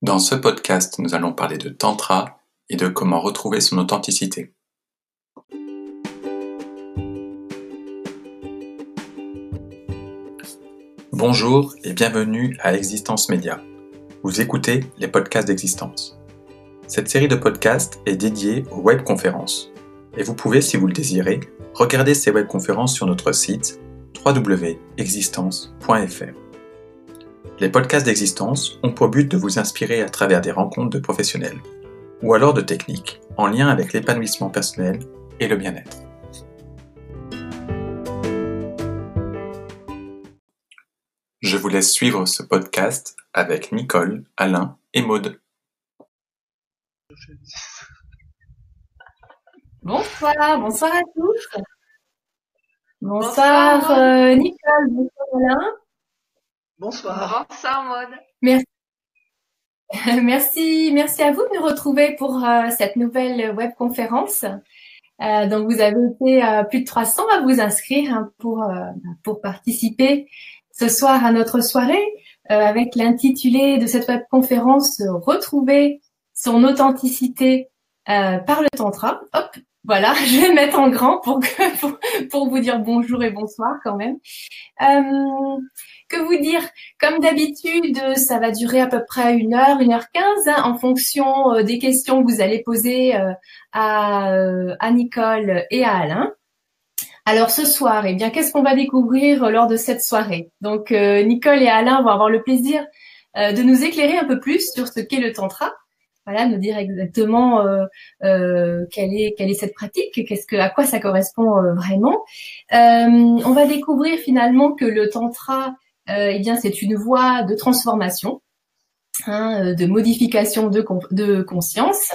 Dans ce podcast, nous allons parler de Tantra et de comment retrouver son authenticité. Bonjour et bienvenue à Existence Média. Vous écoutez les podcasts d'Existence. Cette série de podcasts est dédiée aux webconférences et vous pouvez, si vous le désirez, regarder ces webconférences sur notre site www.existence.fr. Les podcasts d'existence ont pour but de vous inspirer à travers des rencontres de professionnels ou alors de techniques en lien avec l'épanouissement personnel et le bien-être. Je vous laisse suivre ce podcast avec Nicole, Alain et Maude. Bonsoir, bonsoir à tous. Bonsoir, euh, Nicole, bonsoir Alain. Bonsoir. Bonsoir Maud. Merci. merci, merci à vous de nous retrouver pour euh, cette nouvelle webconférence. Euh, donc vous avez été euh, plus de 300 à vous inscrire hein, pour pour participer ce soir à notre soirée avec l'intitulé de cette webconférence Retrouver son authenticité par le tantra. Hop, voilà, je vais mettre en grand pour, que, pour, vous dire bonjour et bonsoir quand même. Euh, que vous dire? Comme d'habitude, ça va durer à peu près une heure, une heure quinze, hein, en fonction euh, des questions que vous allez poser euh, à, à Nicole et à Alain. Alors ce soir, eh bien, qu'est-ce qu'on va découvrir lors de cette soirée? Donc Nicole et Alain vont avoir le plaisir de nous éclairer un peu plus sur ce qu'est le tantra voilà, nous dire exactement euh, euh, quelle est quelle est cette pratique, qu'est-ce que à quoi ça correspond euh, vraiment. on va découvrir finalement que le tantra, eh bien, c'est une voie de transformation, hein, de modification de, conscience,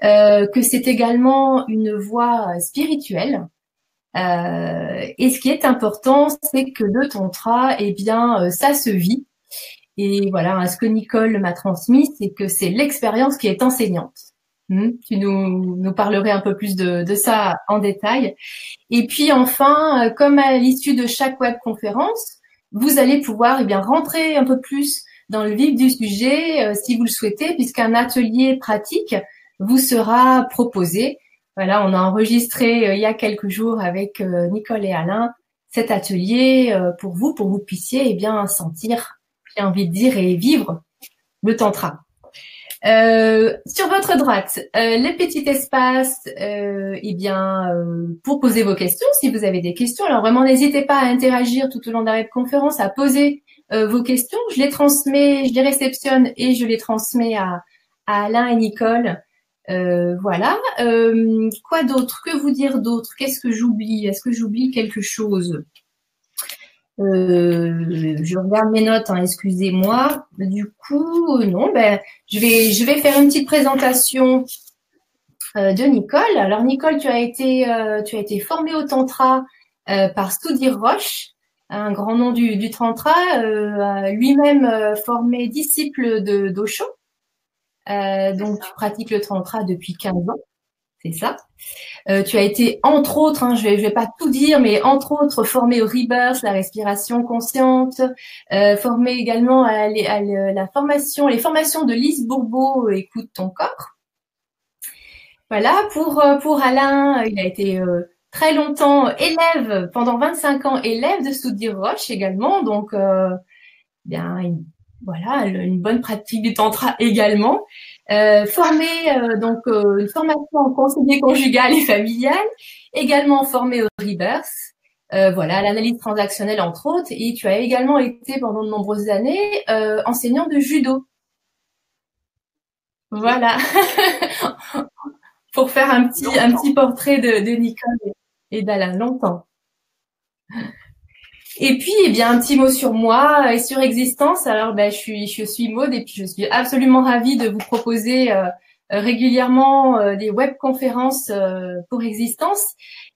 que c'est également une voie spirituelle. et ce qui est important, c'est que le tantra, eh bien, ça se vit et voilà, ce que Nicole m'a transmis, c'est que c'est l'expérience qui est enseignante. Hmm, tu nous, nous parlerais un peu plus de, de, ça en détail. Et puis enfin, euh, comme à l'issue de chaque web conférence, vous allez pouvoir eh bien rentrer un peu plus dans le vif du sujet euh, si vous le souhaitez, puisqu'un atelier pratique vous sera proposé. Voilà, on a enregistré euh, il y a quelques jours avec Nicole et Alain cet atelier pour vous, pour que vous puissiez eh bien sentir envie de dire, et vivre le tantra. Euh, sur votre droite, euh, le petit espace, euh, eh bien, euh, pour poser vos questions, si vous avez des questions. Alors vraiment, n'hésitez pas à interagir tout au long de la conférence, à poser vos questions. Je les transmets, je les réceptionne et je les transmets à, à Alain et Nicole. voilà. quoi d'autre? Que vous dire d'autre? Qu'est-ce que j'oublie? Est-ce que j'oublie quelque chose? Euh, je regarde mes notes, hein, excusez-moi. Du coup, non, ben, je vais, je vais faire une petite présentation euh, de Nicole. Alors, Nicole, tu as été, euh, tu as été formée au tantra par Soudir Roche, un grand nom du, du tantra, lui-même formé disciple de d'Osho. donc, tu pratiques le tantra depuis 15 ans c'est ça. Euh, tu as été entre autres, hein, je vais, vais pas tout dire, mais entre autres formé au Rebirth, la respiration consciente, euh, formé également à, la formation, les formations de Lise Bourbeau, écoute ton corps. Voilà, pour euh, pour Alain, il a été très longtemps élève, pendant 25 ans élève de Soudir Roche également, donc bien voilà, une bonne pratique du tantra également. Euh, formé euh, donc euh, une formation en conseiller conjugal et familial, également formé au Rebirth, euh, voilà l'analyse transactionnelle entre autres, et tu as également été pendant de nombreuses années enseignant de judo. Voilà, pour faire un petit un petit portrait de, de Nicole et d'Alain. Longtemps. Et puis, eh bien, un petit mot sur moi et sur existence. Alors, ben, je suis, je suis Maude et puis je suis absolument ravie de vous proposer euh, régulièrement euh, des webconférences euh, pour existence.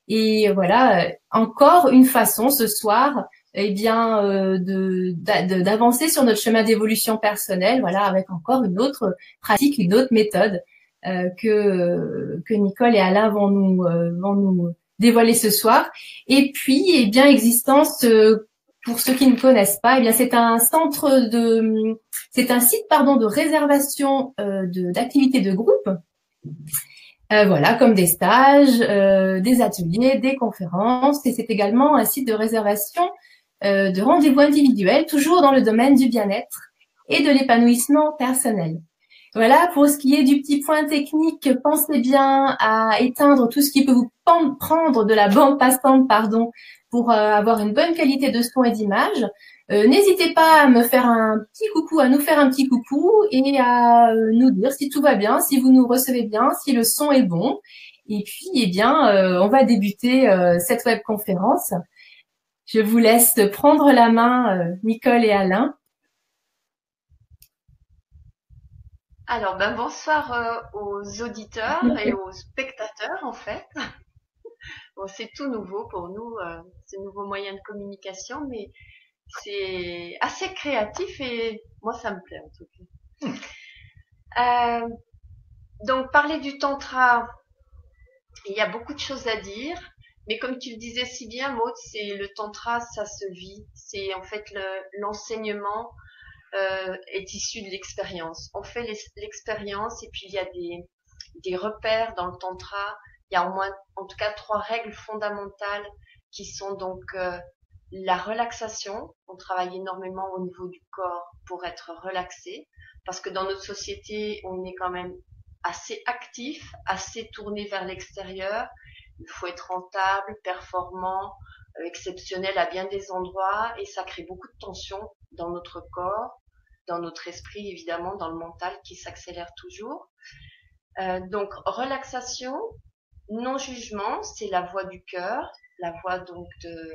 Et voilà, encore une façon ce soir, eh bien, de d'avancer sur notre chemin d'évolution personnelle. Voilà, avec encore une autre pratique, une autre méthode que que Nicole et Alain vont nous vont nous dévoiler ce soir. Et puis, eh bien, existence, euh, pour ceux qui ne connaissent pas, eh bien c'est un centre de, c'est un site pardon de réservation euh, d'activités de, groupe. Euh, voilà, comme des stages, des ateliers, des conférences, et c'est également un site de réservation de rendez-vous individuels, toujours dans le domaine du bien-être et de l'épanouissement personnel. Voilà, pour ce qui est du petit point technique, pensez bien à éteindre tout ce qui peut vous prendre de la bande passante, pardon, pour euh, avoir une bonne qualité de son et d'image. Euh, n'hésitez pas à me faire un petit coucou, à nous faire un petit coucou et à euh, nous dire si tout va bien, si vous nous recevez bien, si le son est bon. Et puis, eh bien, on va débuter cette web conférence. Je vous laisse prendre la main, Nicole et Alain. Alors, ben, bonsoir aux auditeurs et aux spectateurs, en fait. bon, c'est tout nouveau pour nous, euh, ce nouveau moyen de communication, mais c'est assez créatif et moi, ça me plaît en tout cas. Euh, donc, parler du tantra, il y a beaucoup de choses à dire. Mais comme tu le disais si bien, Maud, c'est le tantra, ça se vit. C'est en fait l'enseignement euh, est issu de l'expérience. On fait l'expérience et puis il y a des, des repères dans le tantra. Il y a au moins, en tout cas, trois règles fondamentales qui sont donc euh, la relaxation. On travaille énormément au niveau du corps pour être relaxé parce que dans notre société, on est quand même assez actif, assez tourné vers l'extérieur. Il faut être rentable, performant, euh, exceptionnel à bien des endroits et ça crée beaucoup de tension dans notre corps dans notre esprit, évidemment, dans le mental qui s'accélère toujours. Euh, donc, relaxation, non-jugement, c'est la voix du cœur, la voix donc de,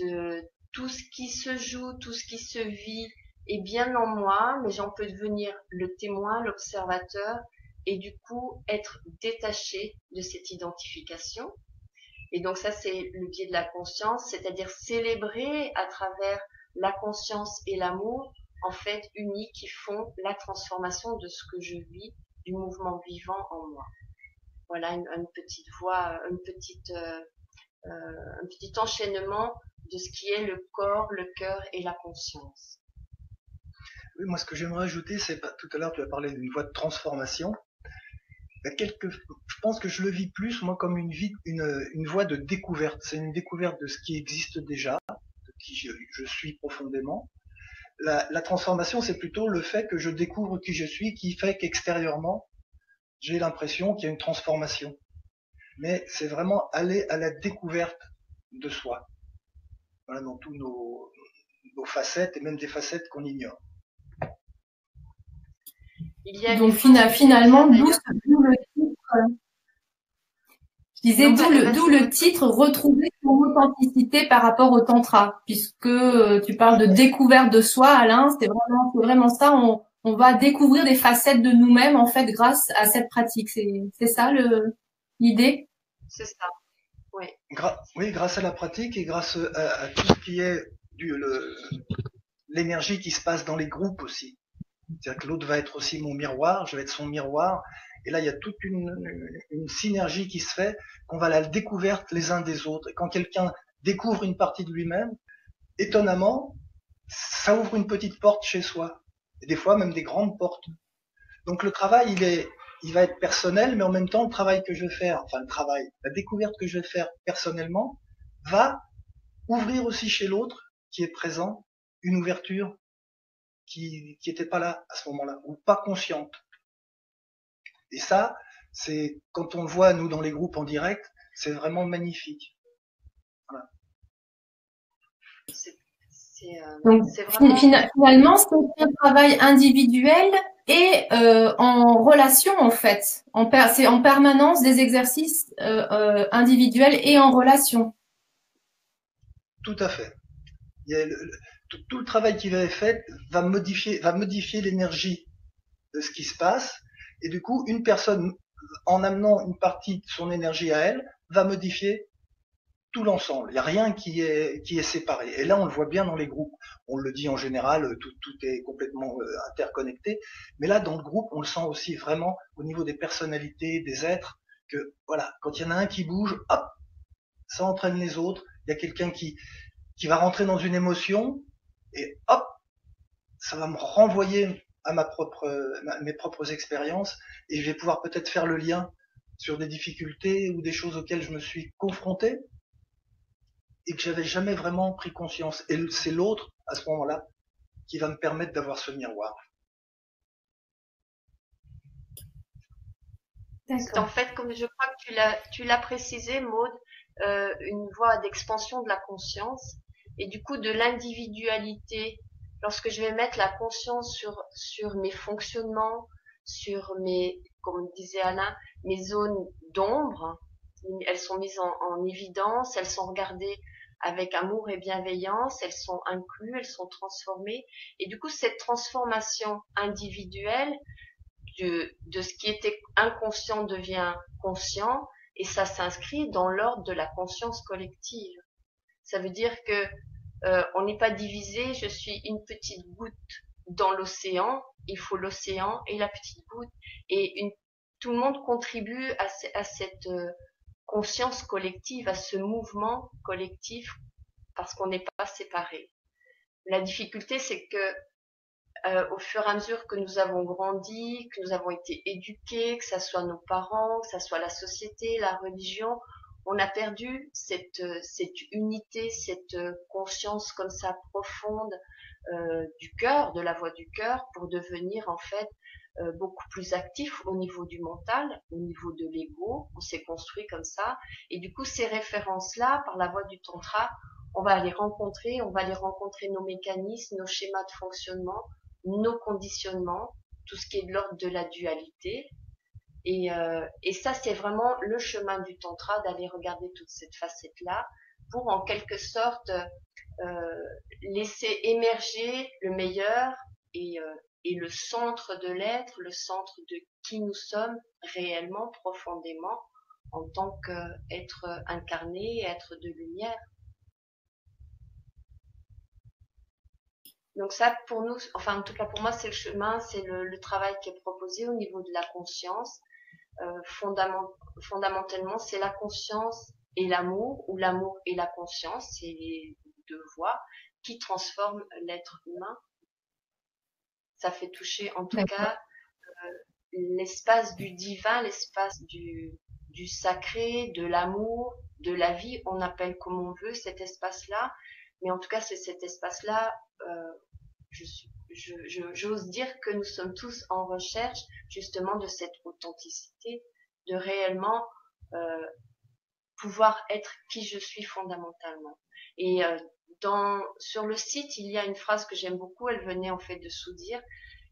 de tout ce qui se joue, tout ce qui se vit est bien en moi, mais j'en peux devenir le témoin, l'observateur, et du coup être détaché de cette identification. Et donc ça, c'est le biais de la conscience, c'est-à-dire célébrer à travers la conscience et l'amour en fait unis qui font la transformation de ce que je vis, du mouvement vivant en moi. Voilà une, petite voix, euh, euh, un petit enchaînement de ce qui est le corps, le cœur et la conscience. Oui, moi ce que j'aimerais ajouter, c'est tout à l'heure tu as parlé d'une voie de transformation. Je pense que je le vis plus moi comme une voie de découverte. C'est une découverte de ce qui existe déjà, de qui je suis profondément, la, transformation, c'est plutôt le fait que je découvre qui je suis, qui fait qu'extérieurement, j'ai l'impression qu'il y a une transformation. Mais c'est vraiment aller à la découverte de soi. Voilà, dans tous nos, facettes et même des facettes qu'on ignore. Donc finalement, d'où le titre je disais d'où le, titre retrouver son authenticité par rapport au tantra, puisque euh, tu parles de découverte de soi, Alain, c'est vraiment, vraiment ça. On, on va découvrir des facettes de nous-mêmes en fait grâce à cette pratique. C'est ça le l'idée? C'est ça. Oui. oui, grâce à la pratique et grâce à, tout ce qui est du l'énergie qui se passe dans les groupes aussi. C'est-à-dire que l'autre va être aussi mon miroir, je vais être son miroir, et là, il y a toute une, synergie qui se fait, qu'on va à la découverte les uns des autres. Et quand quelqu'un découvre une partie de lui-même, étonnamment, ça ouvre une petite porte chez soi. Et des fois, même des grandes portes. Donc le travail, il est, il va être personnel, mais en même temps, le travail que je vais faire, enfin le travail, la découverte que je vais faire personnellement, va ouvrir aussi chez l'autre qui est présent une ouverture qui n'était pas là à ce moment-là, ou pas consciente. Et ça, c'est quand on le voit nous dans les groupes en direct, c'est vraiment magnifique. Voilà. Euh, finalement, c'est un travail individuel et euh, en relation en fait. c'est en permanence des exercices euh, individuels et en relation. Tout à fait. Tout, le travail qui va fait va modifier, va modifier l'énergie de ce qui se passe et du coup, une personne, en amenant une partie de son énergie à elle, va modifier tout l'ensemble. Il n'y a rien qui est, qui est séparé. Et là, on le voit bien dans les groupes. On le dit en général, tout, tout est complètement euh, interconnecté. Mais là, dans le groupe, on le sent aussi vraiment au niveau des personnalités, des êtres, que voilà, quand il y en a un qui bouge, hop, ça entraîne les autres. Il y a quelqu'un qui, qui va rentrer dans une émotion et hop, ça va me renvoyer à ma propre, mes propres expériences et je vais pouvoir peut-être faire le lien sur des difficultés ou des choses auxquelles je me suis confronté et que j'avais jamais vraiment pris conscience. Et c'est l'autre, à ce moment-là, qui va me permettre d'avoir ce miroir. En fait, comme je crois que tu l'as précisé, Maude, euh, une voie d'expansion de la conscience et du coup de l'individualité. Lorsque je vais mettre la conscience sur, sur mes fonctionnements, sur mes, comme disait Alain, mes zones d'ombre, elles sont mises en, en, évidence, elles sont regardées avec amour et bienveillance, elles sont incluses, elles sont transformées. Et du coup, cette transformation individuelle de, de ce qui était inconscient devient conscient et ça s'inscrit dans l'ordre de la conscience collective. Ça veut dire que euh, on n'est pas divisé, je suis une petite goutte dans l'océan, il faut l'océan et la petite goutte. Et une, tout le monde contribue à, à cette euh, conscience collective, à ce mouvement collectif, parce qu'on n'est pas séparés. La difficulté, c'est que euh, au fur et à mesure que nous avons grandi, que nous avons été éduqués, que ce soit nos parents, que ce soit la société, la religion, on a perdu cette, euh, cette unité, cette euh, conscience comme ça profonde euh, du cœur, de la voix du cœur, pour devenir en fait euh, beaucoup plus actif au niveau du mental, au niveau de l'ego. On s'est construit comme ça, et du coup ces références-là, par la voix du tantra, on va les rencontrer, on va les rencontrer nos mécanismes, nos schémas de fonctionnement, nos conditionnements, tout ce qui est de l'ordre de la dualité. Et, euh, et ça, c'est vraiment le chemin du tantra, d'aller regarder toute cette facette-là pour en quelque sorte euh, laisser émerger le meilleur euh, et le centre de l'être, le centre de qui nous sommes réellement, profondément, en tant qu'être incarné, être de lumière. Donc ça, pour nous, enfin en tout cas pour moi, c'est le chemin, c'est le, travail qui est proposé au niveau de la conscience. Euh, fondamentalement, c'est la conscience et l'amour, ou l'amour et la conscience, c'est les deux voies qui transforment l'être humain. Ça fait toucher en tout cas euh, l'espace du divin, l'espace du, du sacré, de l'amour, de la vie, on appelle comme on veut cet espace-là, mais en tout cas c'est cet espace-là euh, j'ose dire que nous sommes tous en recherche justement de cette authenticité, de réellement euh, pouvoir être qui je suis fondamentalement. Et euh, dans, sur le site, il y a une phrase que j'aime beaucoup, elle venait en fait de Soudir,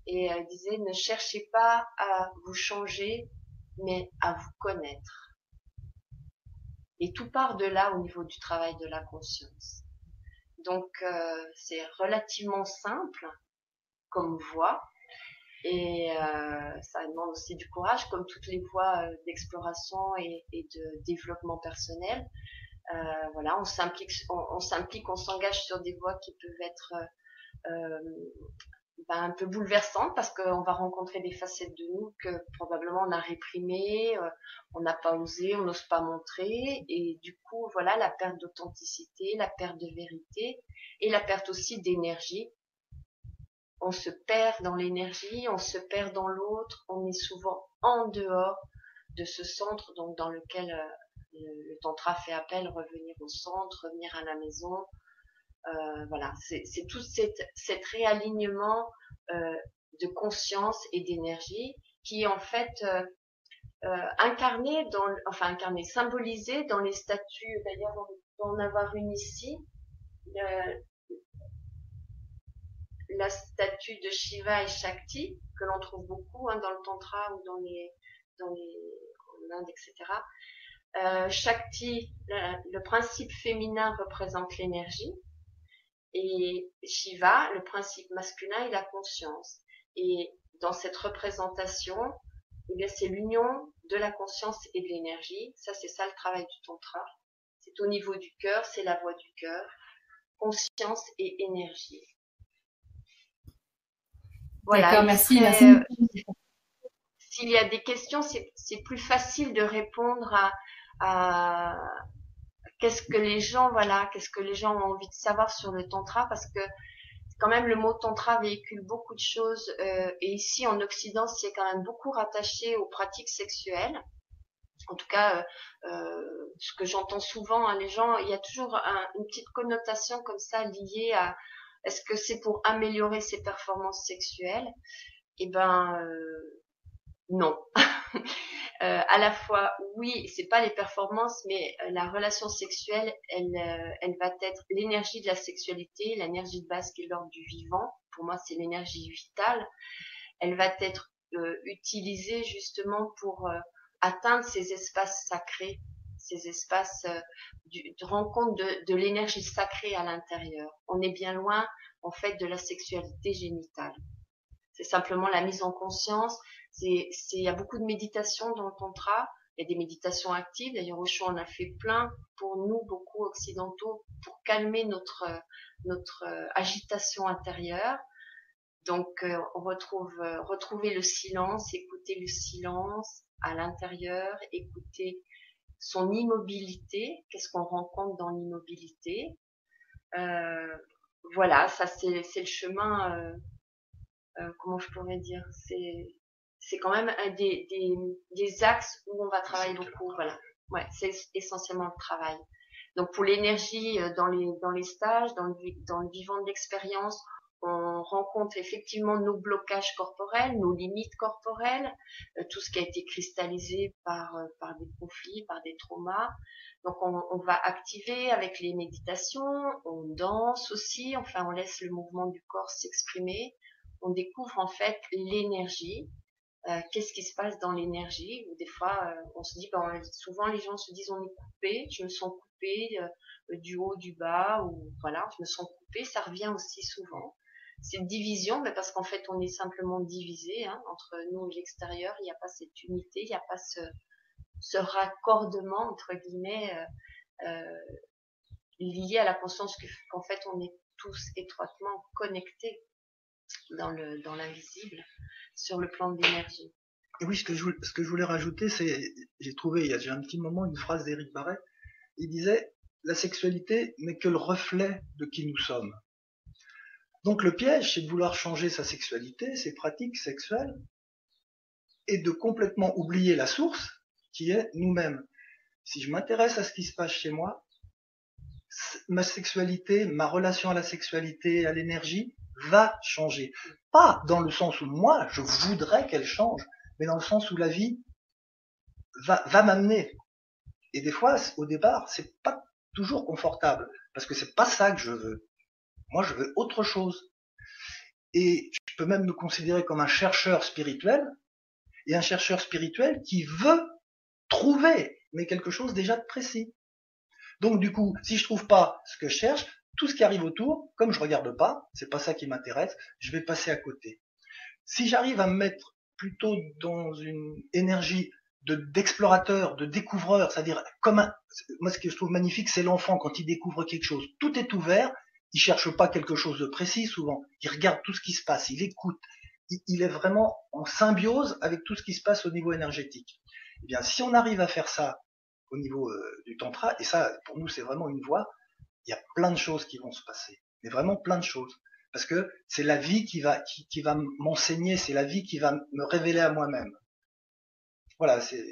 et elle disait ne cherchez pas à vous changer, mais à vous connaître. Et tout part de là au niveau du travail de la conscience. Donc euh, c'est relativement simple comme voie et euh, ça demande aussi du courage comme toutes les voies euh, d'exploration et, de développement personnel. voilà, on s'implique, on, s'engage sur des voies qui peuvent être ben, un peu bouleversante parce qu'on va rencontrer des facettes de nous que probablement on a réprimées, euh, on n'a pas osé, on n'ose pas montrer et du coup voilà la perte d'authenticité, la perte de vérité et la perte aussi d'énergie. On se perd dans l'énergie, on se perd dans l'autre, on est souvent en dehors de ce centre dans lequel euh, le, tantra fait appel, revenir au centre, revenir à la maison, euh, voilà, c'est tout cet, réalignement euh, de conscience et d'énergie qui est en fait incarné dans, enfin incarné, symbolisé dans les statues. D'ailleurs, on peut en avoir une ici. La statue de Shiva et Shakti que l'on trouve beaucoup hein, dans le tantra ou dans les dans les en Inde, etc. Euh, Shakti, le, principe féminin représente l'énergie et Shiva, le principe masculin, est la conscience. Et dans cette représentation, eh c'est l'union de la conscience et de l'énergie. Ça, c'est ça le travail du tantra. C'est au niveau du cœur, c'est la voix du cœur. Conscience et énergie. Voilà. merci, euh, S'il y a des questions, c'est plus facile de répondre à, qu'est-ce que les gens, voilà, qu'est-ce que les gens ont envie de savoir sur le tantra, parce que quand même le mot tantra véhicule beaucoup de choses, euh, et ici en Occident, c'est quand même beaucoup rattaché aux pratiques sexuelles. En tout cas, euh, euh ce que j'entends souvent, hein, les gens, il y a toujours une petite connotation comme ça liée à est-ce que c'est pour améliorer ses performances sexuelles? Eh ben euh, non. Euh, à la fois, oui, c'est pas les performances, mais euh, la relation sexuelle, elle, elle va être l'énergie de la sexualité, l'énergie de base qui est l'ordre du vivant. Pour moi, c'est l'énergie vitale. Elle va être utilisée justement pour atteindre ces espaces sacrés, ces espaces de rencontre de, l'énergie sacrée à l'intérieur. On est bien loin, en fait, de la sexualité génitale. C'est simplement la mise en conscience. Il y a beaucoup de méditation dans le tantra. Il y a des méditations actives. D'ailleurs, Osho en a fait plein pour nous, beaucoup occidentaux, pour calmer notre notre euh, agitation intérieure. Donc, euh, on retrouve euh, retrouver le silence, écouter le silence à l'intérieur, écouter son immobilité. Qu'est-ce qu'on rencontre dans l'immobilité Voilà, ça c'est le chemin euh, comment je pourrais dire, c'est c'est quand même un des, des, des, axes où on va travailler beaucoup. Voilà, ouais, c'est essentiellement le travail. Donc pour l'énergie euh, dans les dans les stages, dans le dans le vivant de l'expérience, on rencontre effectivement nos blocages corporels, nos limites corporelles, euh, tout ce qui a été cristallisé par par des conflits, par des traumas. Donc on, va activer avec les méditations, on danse aussi, enfin on laisse le mouvement du corps s'exprimer on découvre en fait l'énergie. Euh, qu'est-ce qui se passe dans l'énergie Ou des fois, euh, on se dit, ben, souvent les gens se disent, on est coupé, je me sens coupé euh, du haut, du bas, ou voilà, je me sens coupé. Ça revient aussi souvent. C'est une division, mais parce qu'en fait, on est simplement divisé hein, entre nous et l'extérieur. Il n'y a pas cette unité, il n'y a pas ce, raccordement entre guillemets lié à la conscience qu'en fait, on est tous étroitement connectés dans le dans l'invisible sur le plan de l'énergie. Et oui, ce que je, ce que je voulais rajouter, c'est, j'ai trouvé il y a un petit moment une phrase d'Éric Barret. Il disait, la sexualité n'est que le reflet de qui nous sommes. Donc le piège, c'est de vouloir changer sa sexualité, ses pratiques sexuelles, et de complètement oublier la source, qui est nous-mêmes. Si je m'intéresse à ce qui se passe chez moi, ma sexualité, ma relation à la sexualité, à l'énergie, va changer. Pas dans le sens où moi, je voudrais qu'elle change, mais dans le sens où la vie va, va m'amener. Et des fois, au départ, c'est pas toujours confortable, parce que c'est pas ça que je veux. Moi, je veux autre chose. Et je peux même me considérer comme un chercheur spirituel, et un chercheur spirituel qui veut trouver, mais quelque chose déjà de précis. Donc du coup, si je trouve pas ce que je cherche, tout ce qui arrive autour, comme je regarde pas, c'est pas ça qui m'intéresse, je vais passer à côté. Si j'arrive à me mettre plutôt dans une énergie de d'explorateur, de découvreur, c'est-à-dire comme un, moi ce que je trouve magnifique, c'est l'enfant quand il découvre quelque chose, tout est ouvert, il cherche pas quelque chose de précis souvent, il regarde tout ce qui se passe, il écoute, il, est vraiment en symbiose avec tout ce qui se passe au niveau énergétique. Eh bien, si on arrive à faire ça au niveau euh, du tantra, et ça pour nous c'est vraiment une voie, il y a plein de choses qui vont se passer, mais vraiment plein de choses. Parce que c'est la vie qui va, qui, va m'enseigner, c'est la vie qui va me révéler à moi-même. Voilà, c'est,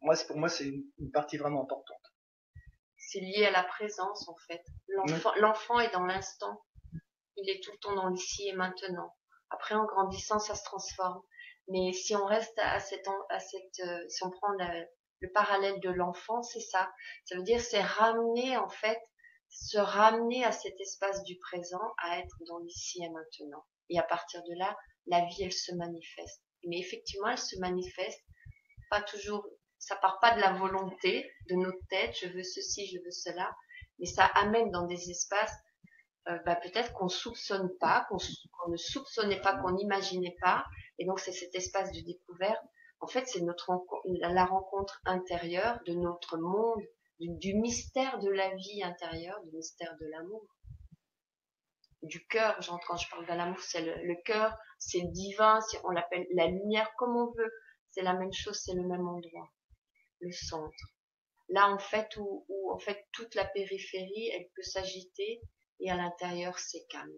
moi, pour moi, c'est une, partie vraiment importante. C'est lié à la présence, en fait. L'enfant, est dans l'instant. Il est tout le temps dans l'ici et maintenant. Après, en grandissant, ça se transforme. Mais si on reste à cette, à cette, euh, si on prend le parallèle de l'enfant, c'est ça. Ça veut dire, c'est ramener, en fait, se ramener à cet espace du présent, à être dans l'ici et maintenant. Et à partir de là, la vie, elle se manifeste. Mais effectivement, elle se manifeste pas toujours, ça part pas de la volonté de notre tête, je veux ceci, je veux cela, mais ça amène dans des espaces euh, bah, peut-être qu'on soupçonne pas, qu'on ne soupçonnait pas, qu'on n'imaginait pas. Et donc c'est cet espace de découverte. En fait, c'est notre la rencontre intérieure de notre monde du, mystère de la vie intérieure, du mystère de l'amour. Du cœur, quand je parle de l'amour, c'est le, cœur, c'est le divin, on l'appelle la lumière comme on veut, c'est la même chose, c'est le même endroit, le centre. là en fait où, où en fait toute la périphérie elle peut s'agiter et à l'intérieur c'est calme.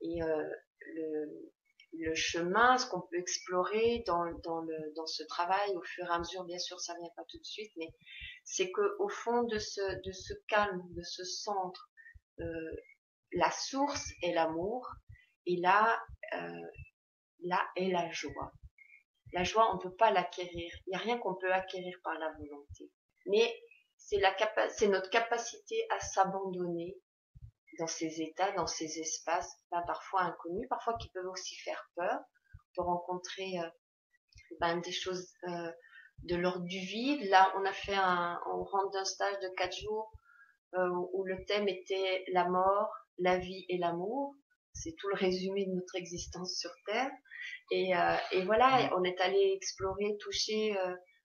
Et euh, le, le chemin, ce qu'on peut explorer dans, dans, le, dans ce travail au fur et à mesure, bien sûr, ça vient pas tout de suite, mais c'est que au fond de ce, de ce calme, de ce centre, euh, la source est l'amour, et là, euh, là est la joie. La joie, on ne peut pas l'acquérir. Il n'y a rien qu'on peut acquérir par la volonté. Mais c'est notre capacité à s'abandonner dans ces états, dans ces espaces, ben, parfois inconnus, parfois qui peuvent aussi faire peur, de rencontrer euh, ben, des choses euh, de l'ordre du vide. Là, on a fait un, on rentre d'un stage de quatre jours euh, où le thème était la mort, la vie et l'amour. C'est tout le résumé de notre existence sur Terre. Et, et voilà, on est allé explorer, toucher.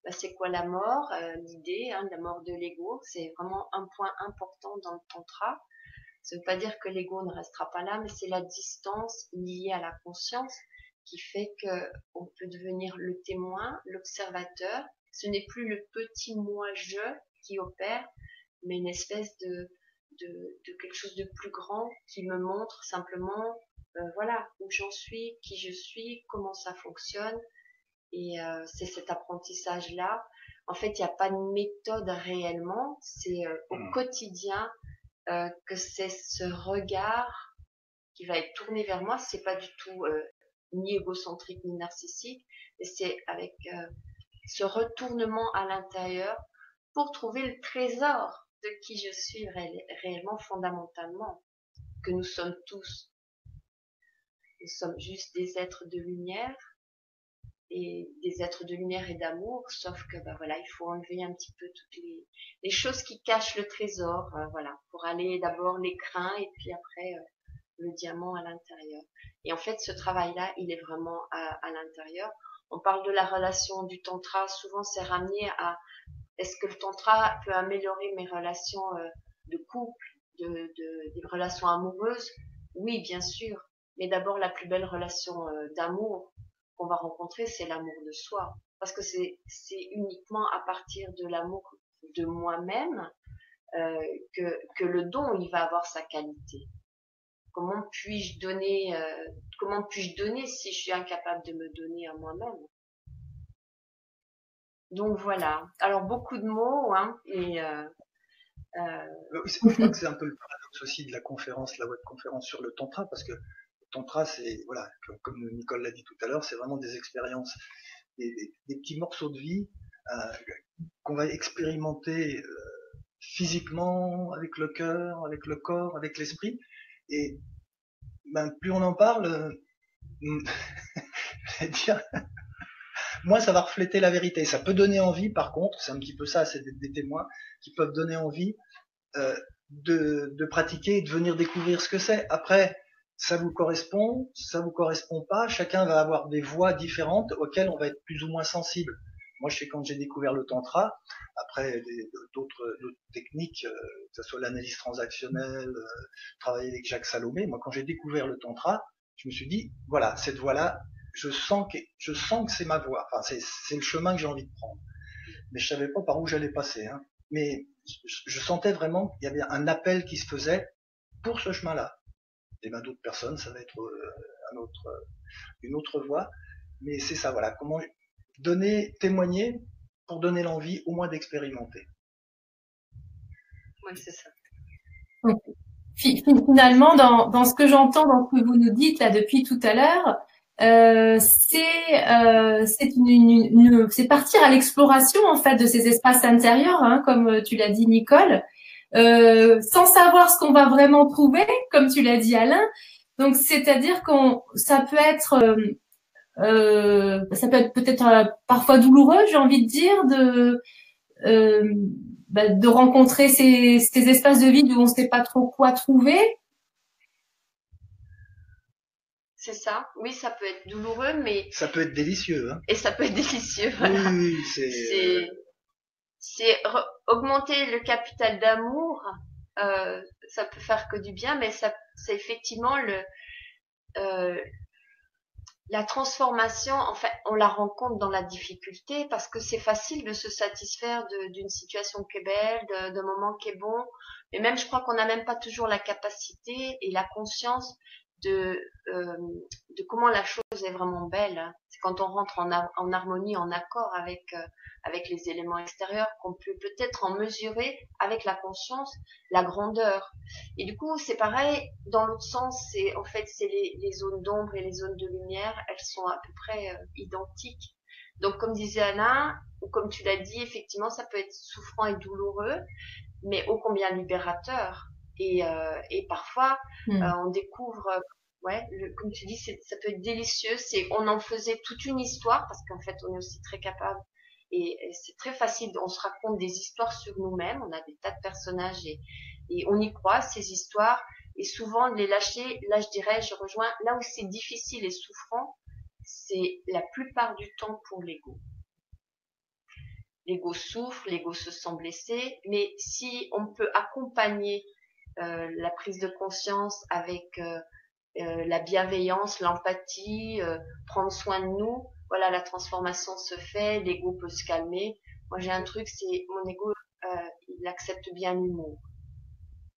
Ben, c'est quoi la mort L'idée, hein, la mort de l'ego, c'est vraiment un point important dans le tantra. Ça ne veut pas dire que l'ego ne restera pas là, mais c'est la distance liée à la conscience qui fait que on peut devenir le témoin, l'observateur. Ce n'est plus le petit moi-je qui opère, mais une espèce de, de, quelque chose de plus grand qui me montre simplement, euh, voilà, où j'en suis, qui je suis, comment ça fonctionne. Et euh, c'est cet apprentissage-là. En fait, il n'y a pas de méthode réellement. C'est euh, au mmh. quotidien euh, que c'est ce regard qui va être tourné vers moi. C'est pas du tout euh, ni égocentrique ni narcissique, mais c'est avec euh, ce retournement à l'intérieur pour trouver le trésor de qui je suis réellement fondamentalement, que nous sommes tous. Nous sommes juste des êtres de lumière et des êtres de lumière et d'amour, sauf que bah voilà, il faut enlever un petit peu toutes les, les choses qui cachent le trésor, euh, voilà, pour aller d'abord l'écrin et puis après euh, le diamant à l'intérieur. Et en fait, ce travail-là, il est vraiment à, à l'intérieur. On parle de la relation du tantra, souvent c'est ramené à est-ce que le tantra peut améliorer mes relations euh, de couple, de, de, des relations amoureuses? Oui, bien sûr, mais d'abord la plus belle relation d'amour, qu'on va rencontrer, c'est l'amour de soi. Parce que c'est, uniquement à partir de l'amour de moi-même euh, que, le don, il va avoir sa qualité. Comment puis-je donner, euh, comment puis-je donner si je suis incapable de me donner à moi-même? Donc voilà. Alors beaucoup de mots, hein, et euh, euh que c'est un peu le paradoxe aussi de la conférence, la web conférence sur le tantra, parce que tantra, c'est voilà, comme, Nicole l'a dit tout à l'heure, c'est vraiment des expériences, des, petits morceaux de vie euh, qu'on va expérimenter euh, physiquement, avec le cœur, avec le corps, avec l'esprit. Et ben, plus on en parle, euh, dire, moi, ça va refléter la vérité. Ça peut donner envie, par contre, c'est un petit peu ça, c'est des, témoins qui peuvent donner envie de, de pratiquer et de venir découvrir ce que c'est. Après, ça vous correspond, ça vous correspond pas. Chacun va avoir des voies différentes auxquelles on va être plus ou moins sensible. Moi, je sais quand j'ai découvert le tantra, après d'autres techniques, euh, que ce soit l'analyse transactionnelle, euh, travailler avec Jacques Salomé. Moi, quand j'ai découvert le tantra, je me suis dit, voilà, cette voie-là, je sens que je sens que c'est ma voie. Enfin, c'est le chemin que j'ai envie de prendre. Mais je savais pas par où j'allais passer. Hein. Mais je, je sentais vraiment qu'il y avait un appel qui se faisait pour ce chemin-là et ben d'autres personnes, ça va être euh, un autre, euh, une autre voie. Mais c'est ça, voilà, comment donner, témoigner pour donner l'envie au moins d'expérimenter. Oui, c'est ça. Finalement, dans, dans ce que j'entends dans ce que vous nous dites là depuis tout à l'heure, euh, c'est euh, c'est une, une, c'est partir à l'exploration en fait de ces espaces intérieurs, hein, comme tu l'as dit Nicole, euh, sans savoir ce qu'on va vraiment trouver, comme tu l'as dit Alain. Donc c'est-à-dire qu'on ça peut être euh, euh ça peut être peut-être euh, parfois douloureux, j'ai envie de dire, de bah, de rencontrer ces, ces espaces de vide où on ne sait pas trop quoi trouver. C'est ça. Oui, ça peut être douloureux, mais ça peut être délicieux. Hein. Et ça peut être délicieux. Oui, c'est c'est augmenter le capital d'amour. Euh, ça peut faire que du bien, mais ça, c'est effectivement le, euh, la transformation, en fait, on la rencontre dans la difficulté parce que c'est facile de se satisfaire d'une situation qui est belle, d'un moment qui est bon. Mais même, je crois qu'on n'a même pas toujours la capacité et la conscience de, euh, de comment la chose est vraiment belle. C'est quand on rentre en, harmonie, en accord avec, euh, avec les éléments extérieurs qu'on peut peut-être en mesurer avec la conscience la grandeur. Et du coup, c'est pareil, dans l'autre sens, c'est en fait, c'est les, zones d'ombre et les zones de lumière, elles sont à peu près euh, identiques. Donc, comme disait Anna, ou comme tu l'as dit, effectivement, ça peut être souffrant et douloureux, mais ô combien libérateur. Et, euh, et parfois, euh, on découvre, ouais, comme tu dis, ça peut être délicieux. C'est, on en faisait toute une histoire parce qu'en fait, on est aussi très capable. Et, c'est très facile. On se raconte des histoires sur nous-mêmes. On a des tas de personnages et, et on y croit ces histoires. Et souvent, les lâcher, là, je dirais, je rejoins, là où c'est difficile et souffrant, c'est la plupart du temps pour l'ego. L'ego souffre, l'ego se sent blessé, mais si on peut accompagner euh, la prise de conscience avec euh, euh, la bienveillance, l'empathie, prendre soin de nous. Voilà, la transformation se fait, l'ego peut se calmer. Moi, j'ai un truc, c'est mon ego, il accepte bien l'humour.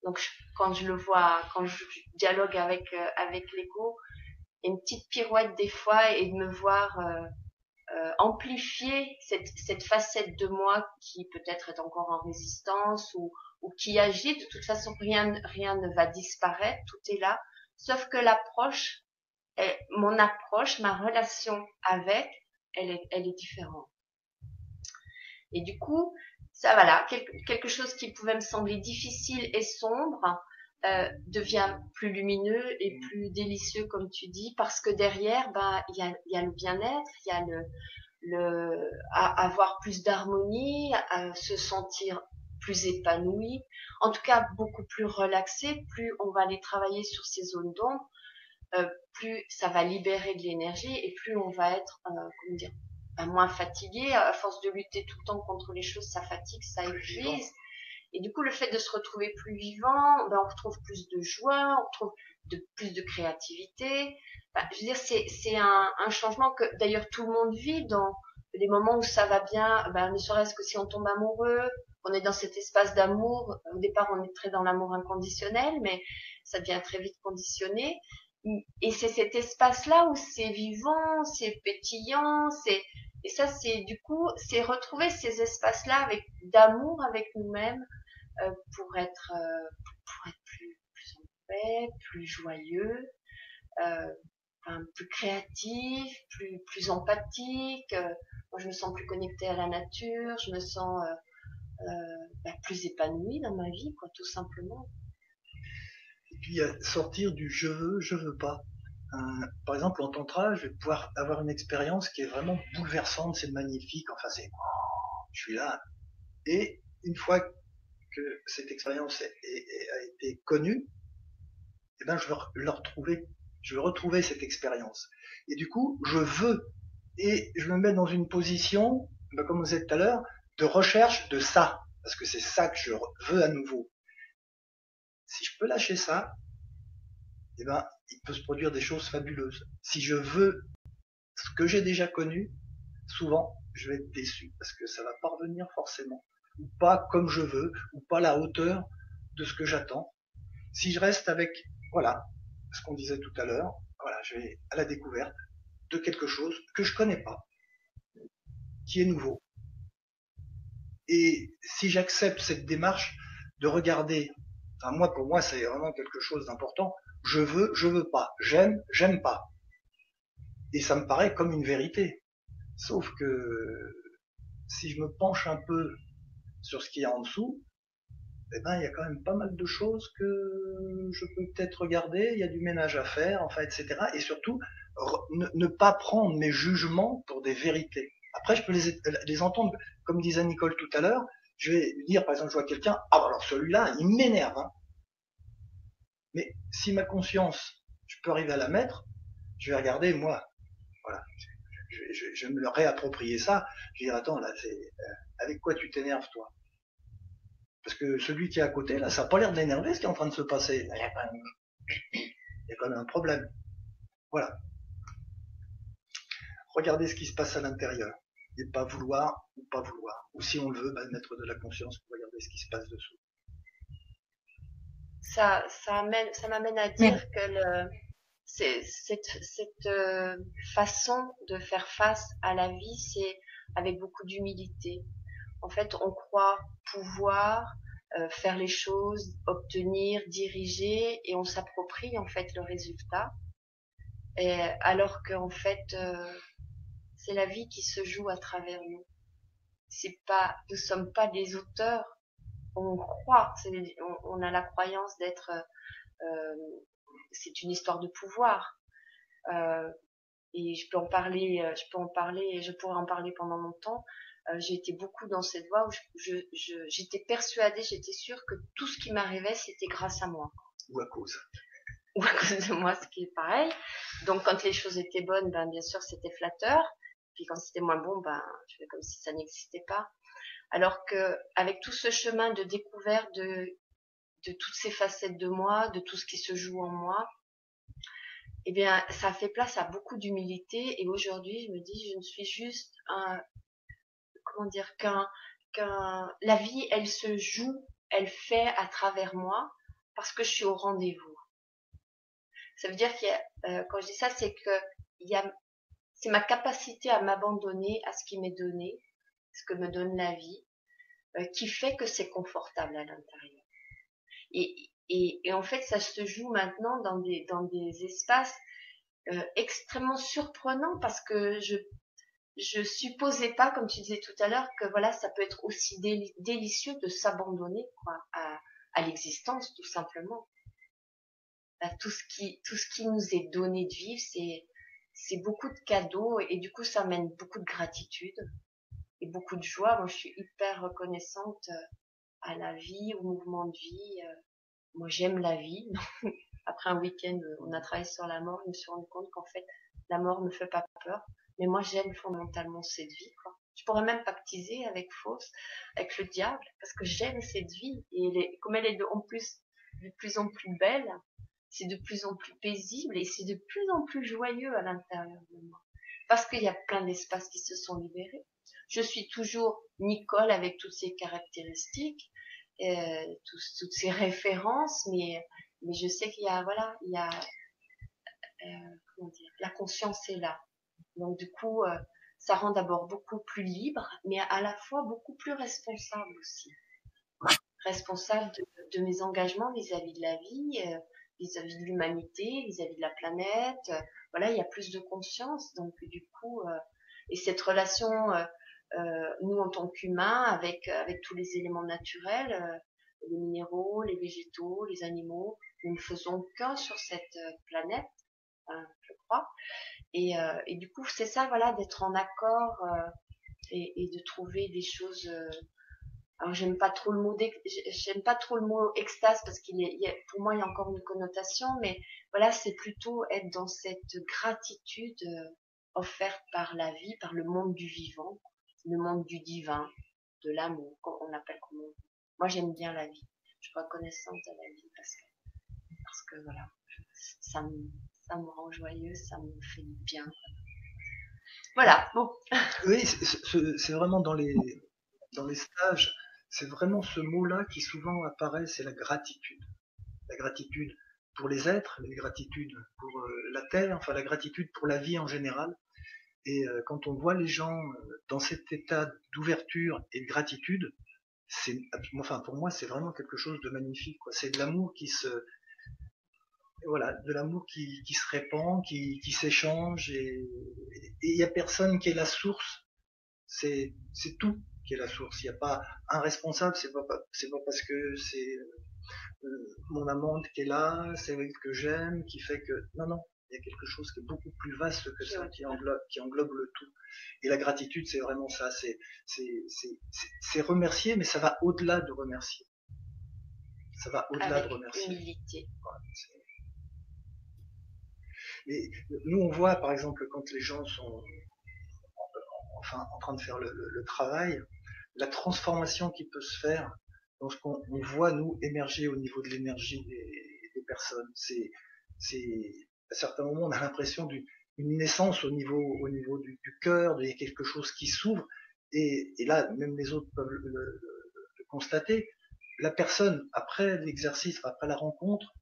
Donc, quand je le vois, quand je dialogue avec avec l'ego, une petite pirouette des fois et de me voir amplifier cette, cette facette de moi qui peut-être est encore en résistance ou, ou qui agit, de toute façon, rien, ne va disparaître, tout est là. Sauf que l'approche, mon approche, ma relation avec, elle est, différente. Et du coup, ça voilà, quelque, chose qui pouvait me sembler difficile et sombre euh, devient plus lumineux et plus délicieux, comme tu dis, parce que derrière, ben, il y a, y a le bien-être, il y a le, le à avoir plus d'harmonie, à se sentir plus épanoui, en tout cas beaucoup plus relaxé, plus on va aller travailler sur ces zones d'ombre, euh, plus ça va libérer de l'énergie et plus on va être, euh, comment dire, ben, moins fatigué. À force de lutter tout le temps contre les choses, ça fatigue, ça épuise. Et du coup, le fait de se retrouver plus vivant, ben, on retrouve plus de joie, on retrouve de, plus de créativité. Ben, je veux dire, c'est un, un changement que d'ailleurs tout le monde vit dans les moments où ça va bien, ben, ne serait-ce que si on tombe amoureux, on est dans cet espace d'amour. Au départ, on est très dans l'amour inconditionnel, mais ça devient très vite conditionné. Et c'est cet espace-là où c'est vivant, c'est pétillant, c'est et ça c'est du coup c'est retrouver ces espaces-là avec d'amour avec nous-mêmes euh, pour être euh, pour être plus plus en paix, plus joyeux, euh, plus créatif, plus plus empathique. moi je me sens plus connectée à la nature, je me sens euh, plus épanoui dans ma vie, quoi, tout simplement. Et puis sortir du je veux, je veux pas. Euh, par exemple, en tantra, je vais pouvoir avoir une expérience qui est vraiment bouleversante, c'est magnifique, enfin c'est, je suis là. Et une fois que cette expérience a été connue, eh ben je veux le retrouver, je veux retrouver cette expérience. Et du coup, je veux, et je me mets dans une position, ben, comme vous êtes tout à l'heure, de recherche de ça, parce que c'est ça que je veux à nouveau. Si je peux lâcher ça, eh ben, il peut se produire des choses fabuleuses. Si je veux ce que j'ai déjà connu, souvent, je vais être déçu, parce que ça va pas revenir forcément, ou pas comme je veux, ou pas à la hauteur de ce que j'attends. Si je reste avec, voilà, ce qu'on disait tout à l'heure, voilà, je vais à la découverte de quelque chose que je connais pas, qui est nouveau, et si j'accepte cette démarche de regarder, enfin moi pour moi c'est vraiment quelque chose d'important, je veux, je veux pas, j'aime, j'aime pas. Et ça me paraît comme une vérité. Sauf que si je me penche un peu sur ce qu'il y a en dessous, eh ben, il y a quand même pas mal de choses que je peux peut-être regarder, il y a du ménage à faire, enfin, etc. Et surtout, ne pas prendre mes jugements pour des vérités. Après, je peux les, les entendre, comme disait Nicole tout à l'heure, je vais lui dire, par exemple, je vois quelqu'un, ah bah alors celui-là, il m'énerve. Hein. Mais si ma conscience, je peux arriver à la mettre, je vais regarder, moi, voilà, je, vais me réapproprier ça, je vais dire, attends, là, c'est, euh, avec quoi tu t'énerves, toi? Parce que celui qui est à côté, là, ça n'a pas l'air d'énerver ce qui est en train de se passer. Il y a a quand même un problème. Voilà. regarder ce qui se passe à l'intérieur et pas vouloir ou pas vouloir. Ou si on le veut, bah, mettre de la conscience pour regarder ce qui se passe dessous. Ça, ça ça m'amène à dire que le, cette, cette euh, façon de faire face à la vie, c'est avec beaucoup d'humilité. En fait, on croit pouvoir euh, faire les choses, obtenir, diriger, et on s'approprie en fait le résultat. Et, alors qu'en fait, euh, c'est la vie qui se joue à travers nous. C'est pas, nous sommes pas des auteurs. On croit, on, on, a la croyance d'être. Euh, c'est une histoire de pouvoir. Euh, et je peux en parler, euh, je peux en parler, je pourrais en parler pendant longtemps. Euh, j'ai été beaucoup dans cette voie où j'étais je, je, persuadée, j'étais sûre que tout ce qui m'arrivait, c'était grâce à moi. Ou à cause. Ou à cause de moi, ce qui est pareil. Donc quand les choses étaient bonnes, ben bien sûr c'était flatteur. Puis quand c'était moins bon, ben je fais comme si ça n'existait pas. Alors que avec tout ce chemin de découverte de de toutes ces facettes de moi, de tout ce qui se joue en moi, eh bien, ça fait place à beaucoup d'humilité. Et aujourd'hui, je me dis, je ne suis juste un, comment dire, qu'un, qu'un, la vie, elle se joue, elle fait à travers moi parce que je suis au rendez-vous. Ça veut dire qu'il y a, euh, quand je dis ça, c'est que il y a, c'est ma capacité à m'abandonner à ce qui m'est donné, ce que me donne la vie, euh, qui fait que c'est confortable à l'intérieur. Et, et, et, en fait, ça se joue maintenant dans des, dans des espaces euh, extrêmement surprenants parce que je je supposais pas, comme tu disais tout à l'heure, que voilà, ça peut être aussi délicieux de s'abandonner à, à l'existence tout simplement. À tout ce qui tout ce qui nous est donné de vivre, c'est c'est beaucoup de cadeaux et du coup ça mène beaucoup de gratitude et beaucoup de joie. Moi, je suis hyper reconnaissante euh, à la vie, au mouvement de vie. Euh, moi, j'aime la vie. Après un week-end, on a travaillé sur la mort. Je me suis rendu compte qu'en fait, la mort me fait pas peur. Mais moi, j'aime fondamentalement cette vie. Quoi. Je pourrais même pactiser avec Fausse, avec le diable, parce que j'aime cette vie. Et comme elle est de, en plus de plus en plus belle, c'est de plus en plus paisible et c'est de plus en plus joyeux à l'intérieur de moi. Parce qu'il y a plein d'espaces qui se sont libérés. Je suis toujours Nicole avec toutes ses caractéristiques, euh, toutes ces références, mais mais je sais qu'il y a voilà, il y a euh, comment dire, la conscience est là. Donc du coup, euh, ça rend d'abord beaucoup plus libre, mais à la fois beaucoup plus responsable aussi. Responsable de, mes engagements vis-à-vis de la vie, euh, vis-à-vis de l'humanité, vis-à-vis de la planète. voilà, il y a plus de conscience. Donc du coup, et cette relation euh, nous en tant qu'humains, avec, avec tous les éléments naturels, euh, les minéraux, les végétaux, les animaux, nous ne faisons qu'un sur cette euh, planète, hein, je crois. Et, du coup, c'est ça, voilà, d'être en accord et, de trouver des choses. Alors j'aime pas trop le mot j'aime pas trop le mot extase parce qu'il est, pour moi il y a encore une connotation, mais voilà, c'est plutôt être dans cette gratitude offerte par la vie, par le monde du vivant, le monde du divin, de l'amour, on appelle comme on Moi, j'aime bien la vie. Je suis reconnaissante à la vie parce que, parce que voilà, ça me, ça me rend joyeux, ça me fait du bien. Voilà, bon. Oui, c'est vraiment dans les, dans les stages, c'est vraiment ce mot-là qui souvent apparaît, c'est la gratitude. La gratitude pour les êtres, la gratitude pour euh, la terre, enfin la gratitude pour la vie en général. Et euh, quand on voit les gens euh, dans cet état d'ouverture et de gratitude, c'est, enfin pour moi c'est vraiment quelque chose de magnifique. Quoi. C'est de l'amour qui se, voilà, de l'amour qui, qui se répand, qui, qui s'échange et il y a personne qui est la source. C'est, c'est tout qui est la source. Il n'y a pas un responsable. C'est pas, c'est pas parce que c'est euh, mon amante qui est là, c'est elle que j'aime, qui fait que non non il y a quelque chose qui est beaucoup plus vaste que ça, qui englobe, qui englobe le tout. Et la gratitude, c'est vraiment ça, c'est, c'est, remercier, mais ça va au-delà de remercier. Ça va au-delà de remercier. Et nous, on voit, par exemple, quand les gens sont enfin, en train de faire le, travail, la transformation qui peut se faire dans ce qu'on voit, nous, émerger au niveau de l'énergie des, personnes. C'est, à certains moments, on a l'impression d'une une naissance au niveau, au niveau du, du cœur, a quelque chose qui s'ouvre, et, là, même les autres peuvent le, constater. La personne, après l'exercice, après la rencontre,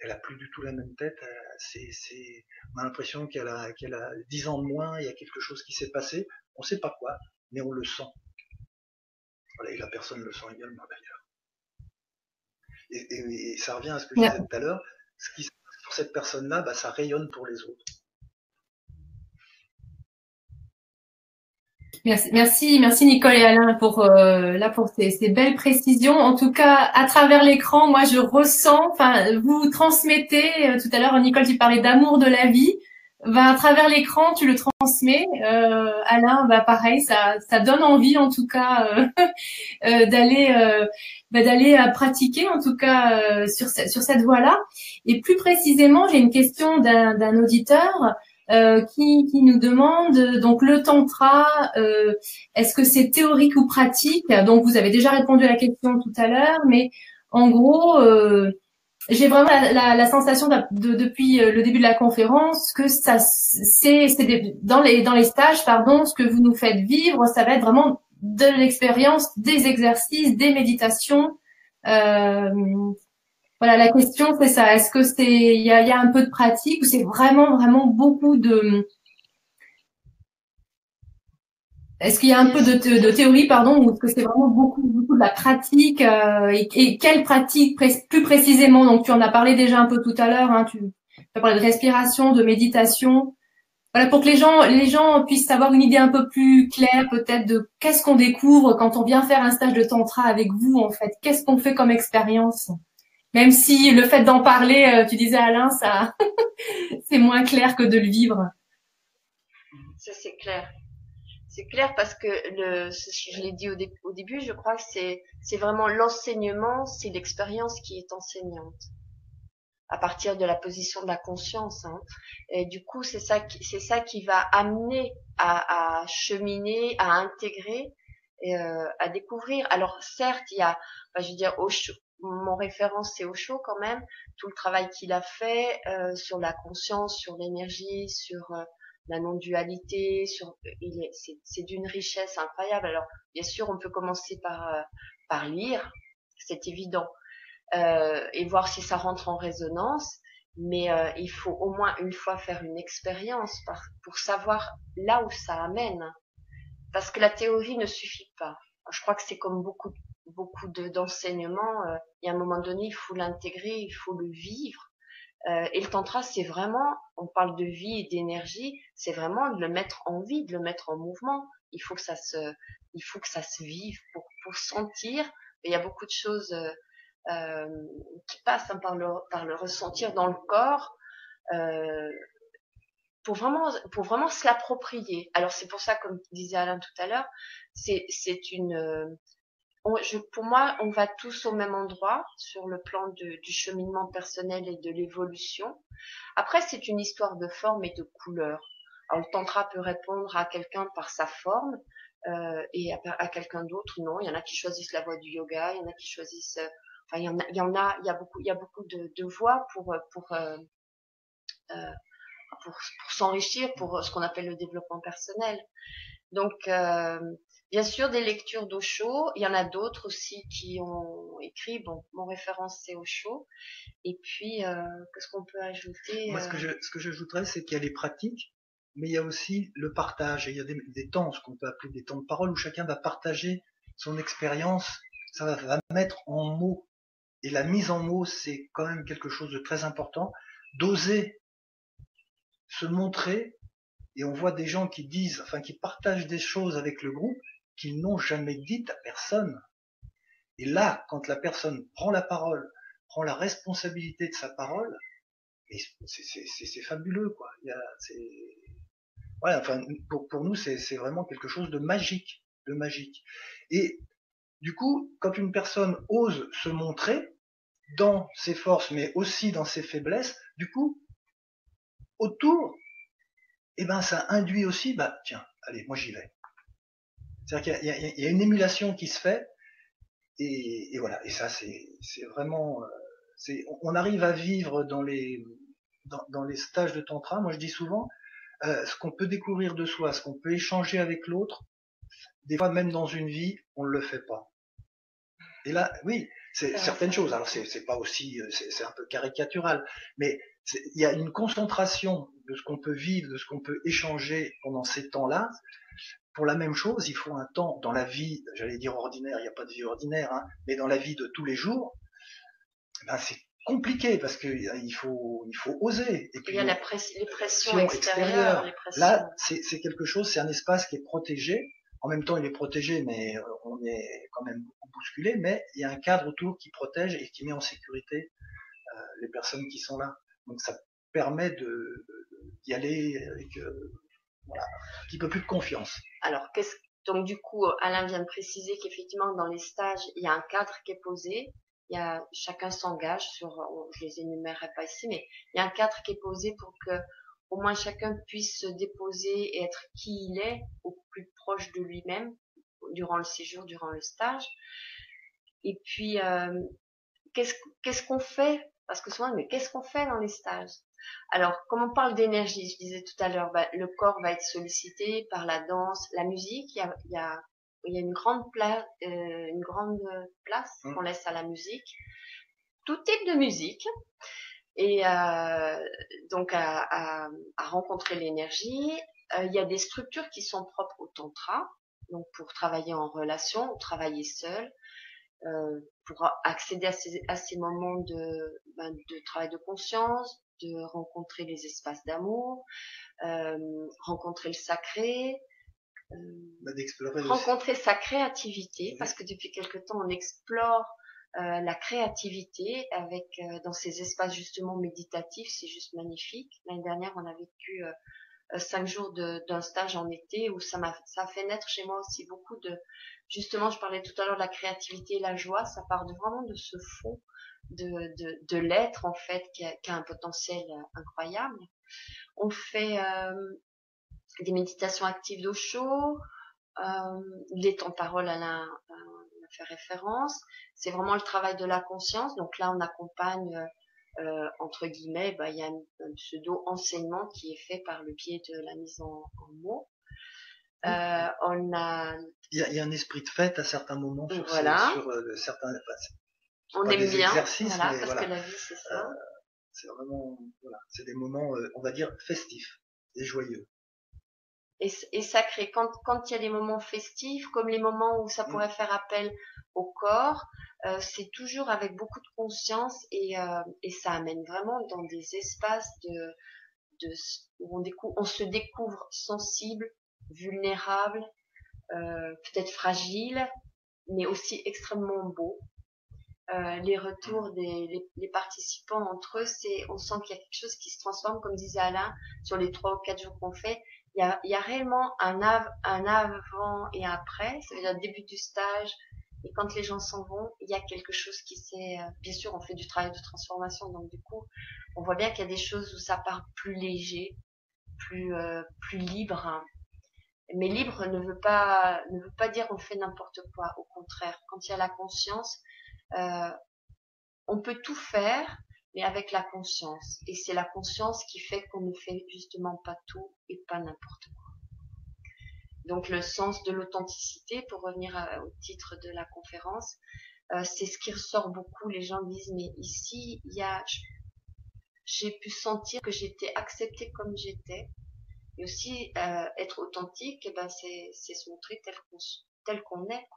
elle a plus du tout la même tête. C'est, on a l'impression qu'elle a, qu'elle a 10 ans de moins, il y a quelque chose qui s'est passé. On ne sait pas quoi, mais on le sent. Voilà, et la personne le sent également d'ailleurs. Et, et, et, ça revient à ce que je disais tout à l'heure. Ce qui se passe pour cette personne-là, bah, ça rayonne pour les autres. Merci, merci, merci Nicole et Alain pour euh, là pour ces, ces, belles précisions. En tout cas, à travers l'écran, moi je ressens, enfin vous transmettez. Euh, tout à l'heure, Nicole, tu parlais d'amour de la vie. Ben, à travers l'écran, tu le transmets. Euh, Alain, bah pareil, ça, ça donne envie en tout cas euh, euh, d'aller bah, d'aller pratiquer en tout cas sur sur cette voie-là. Et plus précisément, j'ai une question d'un auditeur. Qui, qui, nous demande donc le tantra, est-ce que c'est théorique ou pratique? Donc vous avez déjà répondu à la question tout à l'heure, mais en gros, euh, j'ai vraiment la, la, la sensation de, de, depuis le début de la conférence que ça, c'est, dans les dans les stages, pardon, ce que vous nous faites vivre, ça va être vraiment de l'expérience, des exercices, des méditations. Euh, voilà, la question c'est ça. Est-ce que c'est il y a, y a, un peu de pratique ou c'est vraiment vraiment beaucoup de est-ce qu'il y a un peu de, théorie, pardon, ou est-ce que c'est vraiment beaucoup, beaucoup de la pratique euh, et, quelle pratique plus précisément? Donc tu en as parlé déjà un peu tout à l'heure. Hein, tu as parlé de respiration, de méditation. Voilà, pour que les gens, les gens puissent avoir une idée un peu plus claire, peut-être de qu'est-ce qu'on découvre quand on vient faire un stage de tantra avec vous, en fait. Qu'est-ce qu'on fait comme expérience? Même si le fait d'en parler, euh, tu disais Alain, ça, c'est moins clair que de le vivre. Ça c'est clair. C'est clair parce que le, je l'ai dit au, début, je crois que c'est, c'est vraiment l'enseignement, c'est l'expérience qui est enseignante à partir de la position de la conscience. Hein. Et du coup, c'est ça, qui, c'est ça qui va amener à, à cheminer, à intégrer, euh, à découvrir. Alors certes, il y a, bah, je veux dire, mon référence c'est Osho quand même, tout le travail qu'il a fait euh, sur la conscience, sur l'énergie, sur euh, la non-dualité, c'est d'une richesse incroyable. Alors bien sûr, on peut commencer par euh, par lire, c'est évident, euh, et voir si ça rentre en résonance. Mais euh, il faut au moins une fois faire une expérience pour savoir là où ça amène, parce que la théorie ne suffit pas. Je crois que c'est comme beaucoup beaucoup d'enseignements. Euh, il y a un moment donné, il faut l'intégrer, il faut le vivre. Euh, et le tantra, c'est vraiment, on parle de vie et d'énergie, c'est vraiment de le mettre en vie, de le mettre en mouvement. Il faut que ça se, il faut que ça se vive pour, pour sentir. Il y a beaucoup de choses euh, euh qui passent hein, par, le, par le ressentir dans le corps. Euh, pour vraiment, pour vraiment se l'approprier. Alors c'est pour ça, comme disait Alain tout à l'heure, c'est, c'est pour moi, on va tous au même endroit sur le plan du cheminement personnel et de l'évolution. Après, c'est une histoire de forme et de couleur. Alors, le tantra peut répondre à quelqu'un par sa forme euh, et à, quelqu'un d'autre non. Il y en a qui choisissent la voie du yoga, il y en a qui choisissent. Euh, enfin, il y en a, il y a, beaucoup, il y a beaucoup de, voies pour euh, pour, pour s'enrichir, pour ce qu'on appelle le développement personnel. Donc, Bien sûr, des lectures d'Osho. Il y en a d'autres aussi qui ont écrit. Bon, mon référence c'est Osho. Et puis, euh, qu'est-ce qu'on peut ajouter Moi, ce que je, ce que j'ajouterais, c'est qu'il y a les pratiques, mais il y a aussi le partage. Et il y a des, des temps, ce qu'on peut appeler des temps de parole, où chacun va partager son expérience. Ça va, va mettre en mots. Et la mise en mots, c'est quand même quelque chose de très important. D'oser se montrer et on voit des gens qui disent, enfin qui partagent des choses avec le groupe qu'ils n'ont jamais dites à personne. Et là, quand la personne prend la parole, prend la responsabilité de sa parole, c'est fabuleux, quoi. Il y a, ouais, enfin, pour, pour nous, c'est vraiment quelque chose de magique, de magique. Et du coup, quand une personne ose se montrer dans ses forces, mais aussi dans ses faiblesses, du coup, autour, eh ben, ça induit aussi, bah, tiens, allez, moi j'y vais. C'est-à-dire qu'il y, y, a une émulation qui se fait, et, et voilà. Et ça, c'est vraiment, euh, on arrive à vivre dans les dans, dans, les stages de tantra. Moi, je dis souvent, euh, ce qu'on peut découvrir de soi, ce qu'on peut échanger avec l'autre, des fois même dans une vie, on ne le fait pas. Et là, oui, c'est certaines choses. Alors c'est pas aussi, euh, c'est un peu caricatural, mais il y a une concentration de ce qu'on peut vivre, de ce qu'on peut échanger pendant ces temps-là. Pour la même chose, il faut un temps dans la vie, j'allais dire ordinaire, il n'y a pas de vie ordinaire, hein, mais dans la vie de tous les jours, ben c'est compliqué parce que il faut il faut oser. Et puis il y a la les pressions extérieures. Là, c'est quelque chose, c'est un espace qui est protégé. En même temps, il est protégé, mais euh, on est quand même beaucoup bousculé. Mais il y a un cadre autour qui protège et qui met en sécurité euh, les personnes qui sont là. Donc ça permet de d'y aller avec euh, un petit peu plus de confiance. Alors qu'est-ce donc du coup, Alain vient de préciser qu'effectivement dans les stages, il y a un cadre qui est posé il y a, chacun s'engage sur, je les énumérerai pas ici, mais il y a un cadre qui est posé pour que au moins chacun puisse se déposer et être qui il est au plus proche de lui-même durant le séjour, durant le stage. Et puis, euh, qu'est-ce qu'est-ce qu'on fait? Parce que souvent, mais qu'est-ce qu'on fait dans les stages? Alors, comme on parle d'énergie, je disais tout à l'heure, bah, le corps va être sollicité par la danse, la musique. Il y a, il y a il y a une grande place, euh, une grande place mmh. qu'on laisse à la musique, tout type de musique, et euh, donc à, rencontrer l'énergie. Euh, il y a des structures qui sont propres au tantra, donc pour travailler en relation, ou travailler seul, pour accéder à ces, à ces moments de, ben, de travail de conscience, de rencontrer les espaces d'amour, rencontrer le sacré, bah, rencontrer sa créativité, parce que depuis quelque temps, on explore euh, la créativité avec euh, dans ces espaces justement méditatifs, c'est juste magnifique. L'année dernière, on a vécu euh, cinq jours d'un stage en été où ça m'a ça fait naître chez moi aussi beaucoup de justement, je parlais tout à l'heure de la créativité et la joie, ça part de, vraiment de ce fond de, de, de l'être en fait qui a, un potentiel incroyable. On fait des méditations actives d'eau chaud, euh, les temps-parole, à la fait référence. C'est vraiment le travail de la conscience. Donc là, on accompagne, euh, entre guillemets, bah, il y a un, pseudo enseignement qui est fait par le biais de la mise en, mots. Euh, on a. Il y, a, un esprit de fête à certains moments sur, voilà. sur euh, certains. on aime bien, exercices, voilà, parce que la vie c'est ça. Euh, c'est vraiment, voilà, c'est des moments, on va dire, festifs et joyeux et, et sacré. Quand, quand il y a des moments festifs, comme les moments où ça mm. pourrait faire appel au corps, euh, c'est toujours avec beaucoup de conscience et, euh, et ça amène vraiment dans des espaces de, de où on, découvre, on se découvre sensible, vulnérable, euh, peut-être fragile, mais aussi extrêmement beau. Euh, les retours des les, les participants entre eux, c'est on sent qu'il y a quelque chose qui se transforme, comme disait Alain, sur les trois ou quatre jours qu'on fait il y a, y a, réellement un, av un avant et un après, c'est-à-dire début du stage, et quand les gens s'en vont, il y a quelque chose qui s'est... Euh, bien sûr, on fait du travail de transformation, donc du coup, on voit bien qu'il y a des choses où ça part plus léger, plus, euh, plus libre. Mais libre ne veut pas, ne veut pas dire on fait n'importe quoi. Au contraire, quand il y a la conscience, euh, on peut tout faire, mais avec la conscience. Et c'est la conscience qui fait qu'on ne fait justement pas tout et pas n'importe quoi. Donc le sens de l'authenticité, pour revenir au titre de la conférence, euh, c'est ce qui ressort beaucoup. Les gens disent mais ici il y a, j'ai pu sentir que j'étais acceptée comme j'étais, et aussi euh, être authentique, eh ben c'est se montrer tel qu'on est.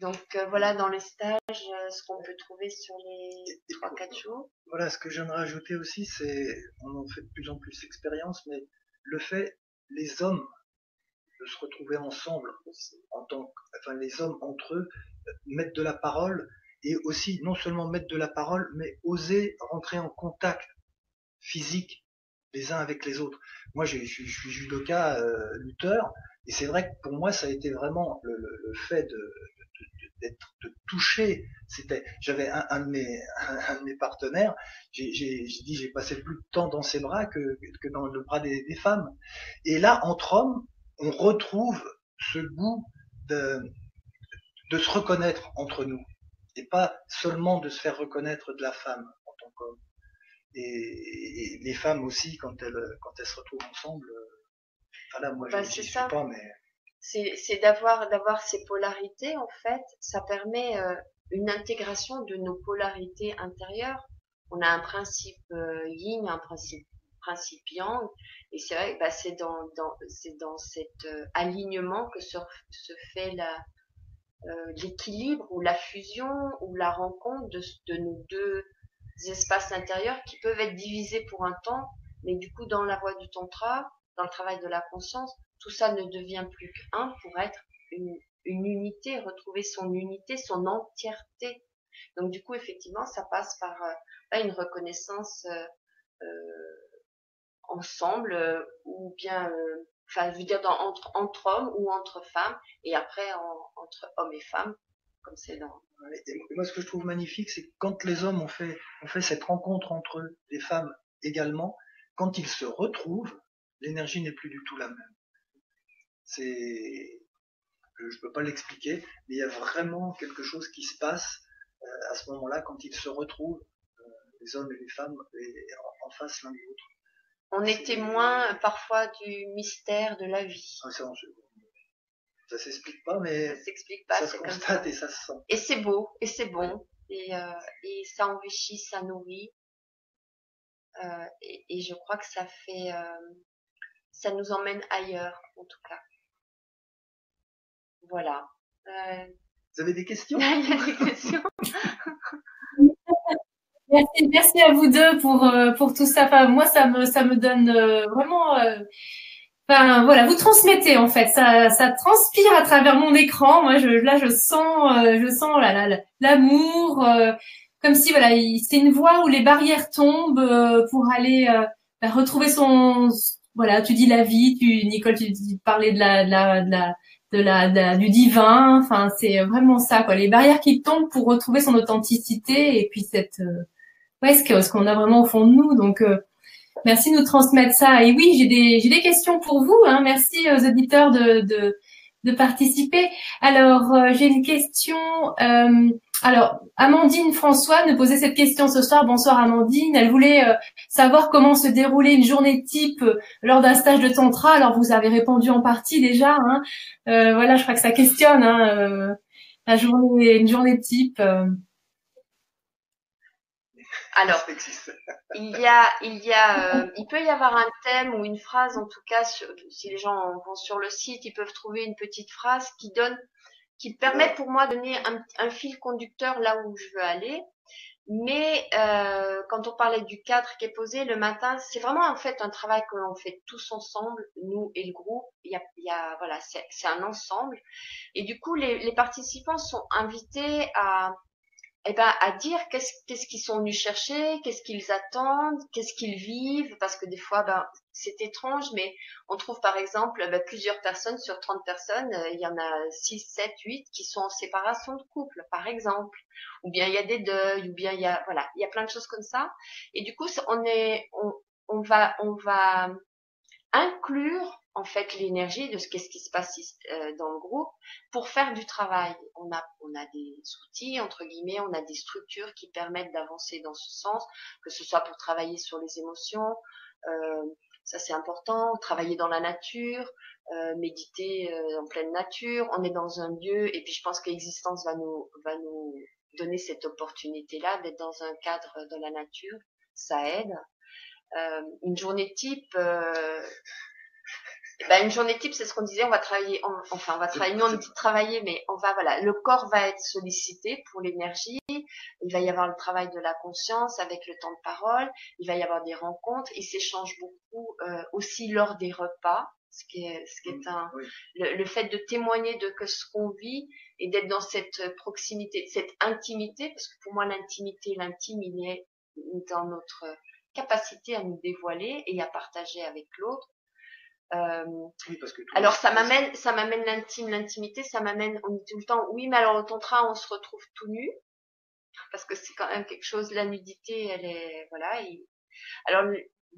Donc euh, voilà dans les stages euh, ce qu'on peut trouver sur les 3-4 jours. Voilà, ce que je viens de rajouter aussi, c'est, on en fait de plus en plus expérience, mais le fait, les hommes, de se retrouver ensemble, en tant enfin les hommes entre eux, mettre de la parole, et aussi non seulement mettre de la parole, mais oser rentrer en contact physique les uns avec les autres. Moi, je, suis judoka, euh, lutteur, et c'est vrai que pour moi, ça a été vraiment le, le fait de, d'être de toucher. C'était, j'avais un, un, de mes un, de mes partenaires. J'ai dit, j'ai passé plus de temps dans ses bras que, que dans le bras des, des, femmes. Et là, entre hommes, on retrouve ce goût de de se reconnaître entre nous et pas seulement de se faire reconnaître de la femme en tant qu'homme. et, les femmes aussi quand elles quand elles se retrouvent ensemble. Voilà, moi bah, je ne suis pas, mais c'est d'avoir d'avoir ces polarités en fait. Ça permet une intégration de nos polarités intérieures. On a un principe yin, un principe principe yang, et c'est vrai, bah, c'est dans, dans c'est dans cet alignement que se, se fait la l'équilibre ou la fusion ou la rencontre de, de nos deux espaces intérieurs qui peuvent être divisés pour un temps, mais du coup dans la voie du tantra, dans le travail de la conscience, tout ça ne devient plus qu'un pour être une, unité, retrouver son unité, son entièreté. Donc du coup, effectivement, ça passe par euh, une reconnaissance euh, euh ensemble ou bien, enfin, je veux dire entre, hommes ou entre femmes et après entre hommes et femmes, comme c'est dans. Moi, ce que je trouve magnifique, c'est quand les hommes ont fait, cette rencontre entre les femmes également, quand ils se retrouvent, l'énergie n'est plus du tout la même. C'est, je peux pas l'expliquer, mais il y a vraiment quelque chose qui se passe euh, à ce moment-là quand ils se retrouvent, euh, les hommes et les femmes, en, face l'un de l'autre. On est témoin parfois du mystère de la vie. Ah, ça, ça s'explique pas, mais ça s'explique pas, ça se constate et ça se sent. Et c'est beau, et c'est bon, et, euh, et ça enrichit, ça nourrit. Euh, et, et, je crois que ça fait, euh, ça nous emmène ailleurs, en tout cas. Voilà. Euh... Vous avez des questions? Il y a des questions. merci, merci à vous deux pour euh, pour tout ça. Enfin, moi, ça me ça me donne euh, vraiment. Euh, enfin, voilà, vous transmettez en fait. Ça ça transpire à travers mon écran. Moi, je, là, je sens je sens l'amour. comme si voilà, c'est une voie où les barrières tombent pour aller bah, retrouver son voilà, tu dis la vie, tu Nicole, tu, tu parlais de la, de la, de la de la, du divin. Enfin, c'est vraiment ça, quoi. Les barrières qui tombent pour retrouver son authenticité et puis cette, euh, ouais, ce qu'on a vraiment au fond de nous. Donc, euh, merci de nous transmettre ça. Et oui, j'ai des, j'ai des questions pour vous. Hein. Merci aux auditeurs de, de, de participer. Alors, euh, j'ai une question. Alors, Amandine François nous posait cette question ce soir. Bonsoir Amandine. Elle voulait euh, savoir comment se déroulait une journée type euh, lors d'un stage de tantra. Alors, vous avez répondu en partie déjà. Hein. Euh, voilà, je crois que ça questionne hein, la journée, une journée type. Alors, il y a, il y a, il peut y avoir un thème ou une phrase, en tout cas, si les gens vont sur le site, ils peuvent trouver une petite phrase qui donne qui permettent pour moi de donner un, fil conducteur là où je veux aller. Mais euh, quand on parlait du cadre qui est posé le matin, c'est vraiment en fait un travail que l'on fait tous ensemble, nous et le groupe. Il y a, il y a voilà, c'est un ensemble. Et du coup, les, les participants sont invités à eh ben, à dire qu'est-ce qu'est-ce qu'ils sont venus chercher, qu'est-ce qu'ils attendent, qu'est-ce qu'ils vivent, parce que des fois, ben, c'est étrange, mais on trouve par exemple ben, plusieurs personnes sur 30 personnes, euh, il y en a 6, 7, 8 qui sont en séparation de couple, par exemple, ou bien il y a des deuils, ou bien il y a voilà, il y a plein de choses comme ça, et du coup, on est, on, on va, on va inclure en fait l'énergie de ce qu'est-ce qui se passe euh, dans le groupe pour faire du travail. On a on a des outils entre guillemets, on a des structures qui permettent d'avancer dans ce sens, que ce soit pour travailler sur les émotions, euh, ça c'est important, travailler dans la nature, euh, méditer euh, en pleine nature. On est dans un lieu et puis je pense qu'existence va nous va nous donner cette opportunité là d'être dans un cadre de la nature, ça aide. Euh, une journée type ben, une journée type, c'est ce qu'on disait, on va travailler, enfin, on va travailler, nous on dit travailler, mais on va, voilà, le corps va être sollicité pour l'énergie, il va y avoir le travail de la conscience avec le temps de parole, il va y avoir des rencontres, il s'échange beaucoup euh, aussi lors des repas, ce qui est, ce qui est un, le, fait de témoigner de que ce qu'on vit et d'être dans cette proximité, cette intimité, parce que pour moi l'intimité, l'intime, il est dans notre capacité à nous dévoiler et à partager avec l'autre euh, alors ça m'amène, ça m'amène l'intime, l'intimité, ça m'amène, on dit tout le temps, oui, mais alors au tantra, on se retrouve tout nu, parce que c'est quand même quelque chose, la nudité, elle est, voilà. alors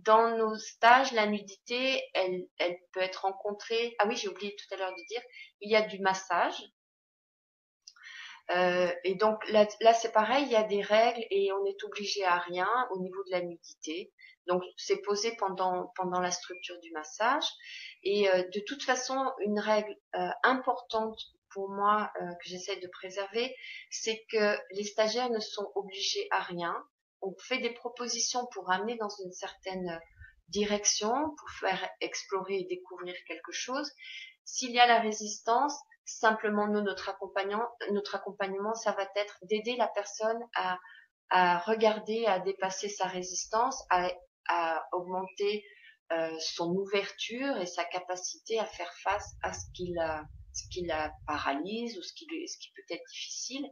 dans nos stages, la nudité, elle, elle peut être rencontrée. Ah oui, j'ai oublié tout à l'heure de dire, il y a du massage. Euh, et donc là, là c'est pareil, il y a des règles et on est obligé à rien au niveau de la nudité. Donc c'est posé pendant pendant la structure du massage. Et euh, de toute façon, une règle euh, importante pour moi euh, que j'essaie de préserver, c'est que les stagiaires ne sont obligés à rien. On fait des propositions pour amener dans une certaine direction, pour faire explorer et découvrir quelque chose. S'il y a la résistance, simplement nous, notre accompagnant, notre accompagnement, ça va être d'aider la personne à, à regarder, à dépasser sa résistance, à, à augmenter euh, son ouverture et sa capacité à faire face à ce qui la, ce qui la paralyse ou ce qui, ce qui peut être difficile.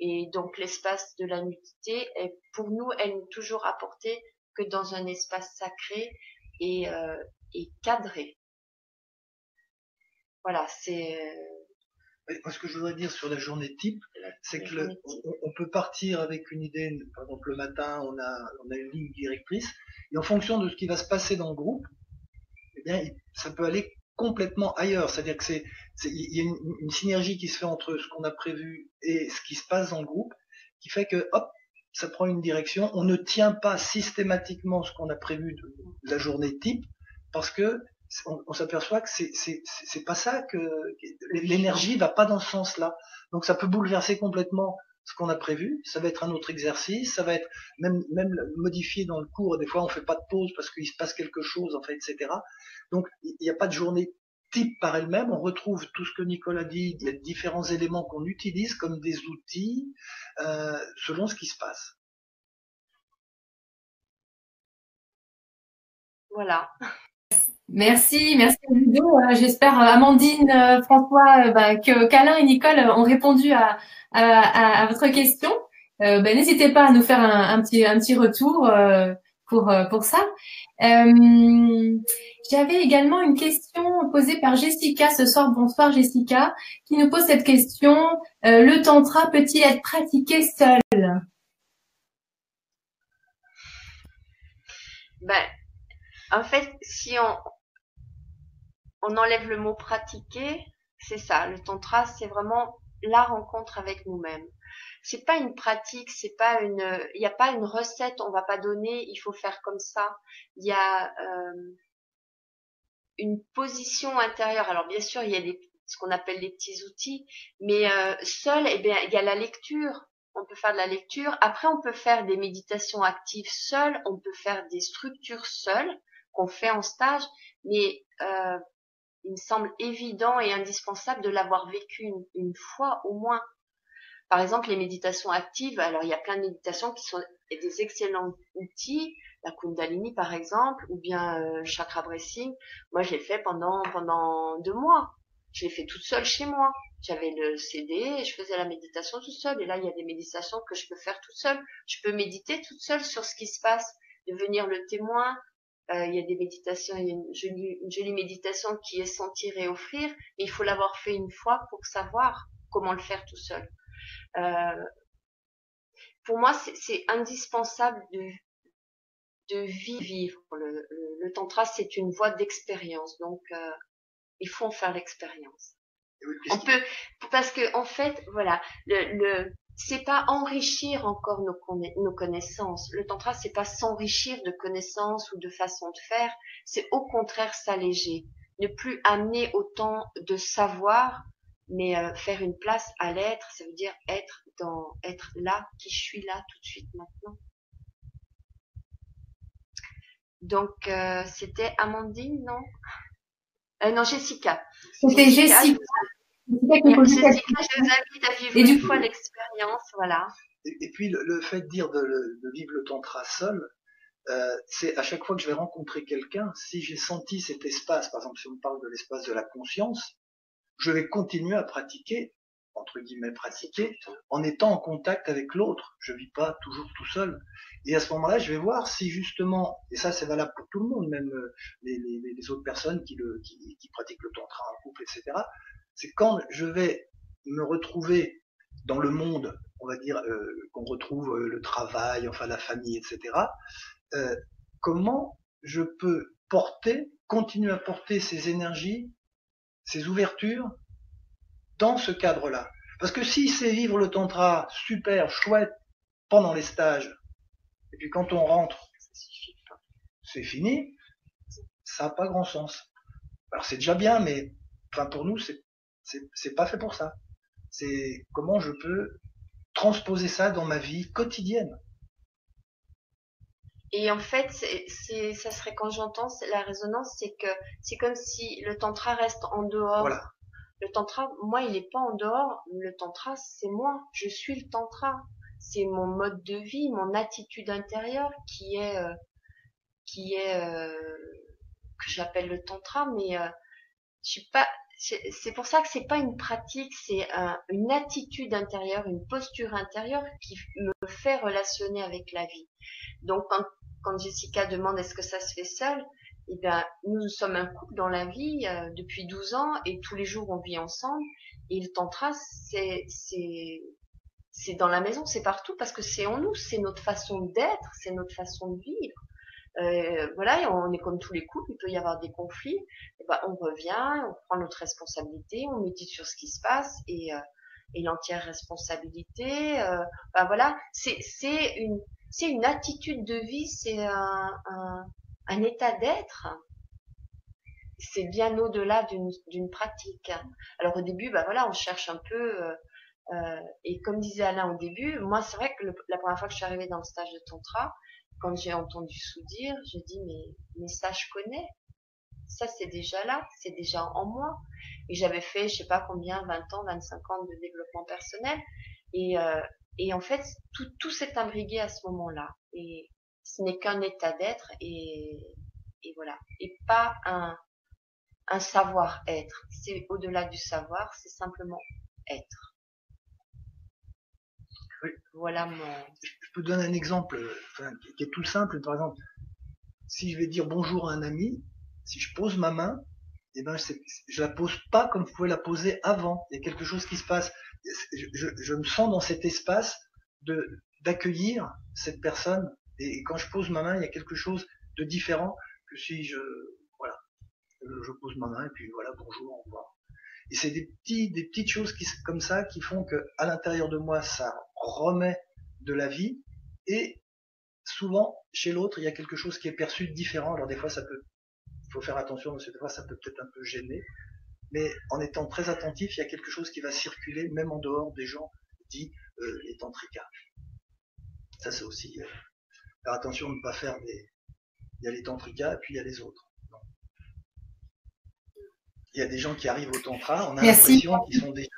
Et donc l'espace de la nudité, est, pour nous, elle n'est toujours apportée que dans un espace sacré et, euh, et cadré. Voilà, c'est moi, ce que je voudrais dire sur la journée type, c'est que le, on, peut partir avec une idée. Par exemple, le matin, on a, on a une ligne directrice, et en fonction de ce qui va se passer dans le groupe, eh bien, ça peut aller complètement ailleurs. C'est-à-dire que c'est, il y a une, une, synergie qui se fait entre ce qu'on a prévu et ce qui se passe dans le groupe, qui fait que, hop, ça prend une direction. On ne tient pas systématiquement ce qu'on a prévu de la journée type, parce que on, s'aperçoit que c'est pas ça que l'énergie va pas dans ce sens-là. Donc ça peut bouleverser complètement ce qu'on a prévu. Ça va être un autre exercice, ça va être même même modifié dans le cours. Des fois on fait pas de pause parce qu'il se passe quelque chose en fait, etc. Donc il n'y a pas de journée type par elle-même. On retrouve tout ce que Nicolas dit, a différents éléments qu'on utilise comme des outils euh, selon ce qui se passe. Voilà. Merci, merci Ludo. Euh, j'espère euh, Amandine, euh, François, bah, que qu'Alain et Nicole ont répondu à, à, à votre question. Euh, bah, N'hésitez pas à nous faire un, petit un petit retour pour pour ça. J'avais également une question posée par Jessica ce soir. Bonsoir Jessica, qui nous pose cette question le tantra peut-il être pratiqué seul? Ben, en fait, si on, on enlève le mot pratiquer, c'est ça. Le tantra, c'est vraiment la rencontre avec nous-mêmes. C'est pas une pratique, c'est pas une, il n'y a pas une recette, on va pas donner, il faut faire comme ça. Il y a euh, une position intérieure. Alors bien sûr, il y a des, ce qu'on appelle les petits outils, mais euh, seul, eh bien, il y a la lecture. On peut faire de la lecture. Après, on peut faire des méditations actives seul. On peut faire des structures seules qu'on fait en stage. Mais euh, il me semble évident et indispensable de l'avoir vécu une, fois au moins. Par exemple, les méditations actives, alors il y a plein de méditations qui sont des excellents outils, la Kundalini par exemple, ou bien euh, chakra bracing. Moi, je l'ai fait pendant pendant deux mois. Je l'ai fait toute seule chez moi. J'avais le CD et je faisais la méditation toute seule. Et là, il y a des méditations que je peux faire toute seule. Je peux méditer toute seule sur ce qui se passe, devenir le témoin, il y a des méditations, il y a une jolie, une jolie méditation qui est sentir et offrir, mais il faut l'avoir fait une fois pour savoir comment le faire tout seul. Euh, pour moi, c'est indispensable de, de vivre. Le, le, le tantra, c'est une voie d'expérience, donc euh, il faut en faire l'expérience. On peut, parce que en fait, voilà, le, le c'est pas enrichir encore nos, nos connaissances. Le tantra, c'est pas s'enrichir de connaissances ou de façons de faire, c'est au contraire s'alléger, ne plus amener autant de savoir, mais euh, faire une place à l'être, ça veut dire être dans, être là, qui je suis là tout de suite maintenant. Donc euh, c'était Amandine, non? Euh, Non, Jessica. C'était Jessica. Jessica, je vous invite à vivre une fois l'expérience, voilà. Et, puis le, fait de dire de, de, vivre le tantra seul, euh, c'est à chaque fois que je vais rencontrer quelqu'un, si j'ai senti cet espace, par exemple si on parle de l'espace de la conscience, je vais continuer à pratiquer, entre guillemets pratiquer, en étant en contact avec l'autre. Je vis pas toujours tout seul. Et à ce moment-là, je vais voir si justement, et ça c'est valable pour tout le monde, même euh, les, les, les autres personnes qui, le, qui, qui pratiquent le tantra en couple, etc c'est quand je vais me retrouver dans le monde, on va dire, euh, qu'on retrouve euh, le travail, enfin la famille, etc., euh, comment je peux porter, continuer à porter ces énergies, ces ouvertures dans ce cadre-là? Parce que si c'est vivre le tantra super chouette pendant les stages, et puis quand on rentre, c'est fini, ça n'a pas grand sens. Alors c'est déjà bien, mais enfin pour nous c'est c'est pas fait pour ça. C'est comment je peux transposer ça dans ma vie quotidienne. Et en fait, c'est, ça serait quand j'entends la résonance, c'est que c'est comme si le tantra reste en dehors. Voilà. Le tantra, moi, il n'est pas en dehors. Le tantra, c'est moi. Je suis le tantra. C'est mon mode de vie, mon attitude intérieure qui est, euh, qui est, euh, que j'appelle le tantra, mais euh, je suis pas. C'est pour ça que c'est pas une pratique, c'est une attitude intérieure, une posture intérieure qui me fait relationner avec la vie. Donc quand, quand Jessica demande est-ce que ça se fait seul, eh bien, nous sommes un couple dans la vie euh, depuis 12 ans et tous les jours on vit ensemble. Et le tantra, c'est c'est c'est dans la maison, c'est partout parce que c'est en nous, c'est notre façon d'être, c'est notre façon de vivre. Euh, voilà, on est comme tous les couples, il peut y avoir des conflits. Et ben, on revient, on prend notre responsabilité, on médite sur ce qui se passe et, euh, et l'entière responsabilité. Euh, ben voilà, c'est une c'est une attitude de vie, c'est un, un, un état d'être. C'est bien au-delà d'une pratique. Alors au début, bah voilà, on cherche un peu. Euh, euh, et comme disait Alain au début, moi c'est vrai que la première fois que je suis arrivée dans le stage de tantra, quand j'ai entendu dire, je dis mais mais ça je connais, ça c'est déjà là, c'est déjà en moi. Et j'avais fait je sais pas combien, 20 ans, 25 ans de développement personnel. Et, euh, et en fait tout, tout s'est imbrigué à ce moment-là. Et ce n'est qu'un état d'être et, et voilà. Et pas un, un savoir-être. C'est au-delà du savoir, c'est simplement être. Voilà mon. Je peux donner un exemple qui est tout simple. Par exemple, si je vais dire bonjour à un ami, si je pose ma main, eh ben, je la pose pas comme vous pouvez la poser avant. Il y a quelque chose qui se passe. Je, je, je me sens dans cet espace d'accueillir cette personne et quand je pose ma main, il y a quelque chose de différent que si je, voilà, je pose ma main et puis voilà, bonjour, au revoir. Et c'est des petits, des petites choses qui, comme ça qui font que à l'intérieur de moi, ça remet de la vie et souvent chez l'autre, il y a quelque chose qui est perçu de différent. Alors des fois, ça peut, il faut faire attention, parce que des fois, ça peut peut-être un peu gêner. Mais en étant très attentif, il y a quelque chose qui va circuler, même en dehors des gens dits euh, les tantrikas. Ça, c'est aussi euh, faire attention de ne pas faire des. Il y a les tantrikas et puis il y a les autres. Il y a des gens qui arrivent au tantra, on a l'impression qu'ils sont déjà.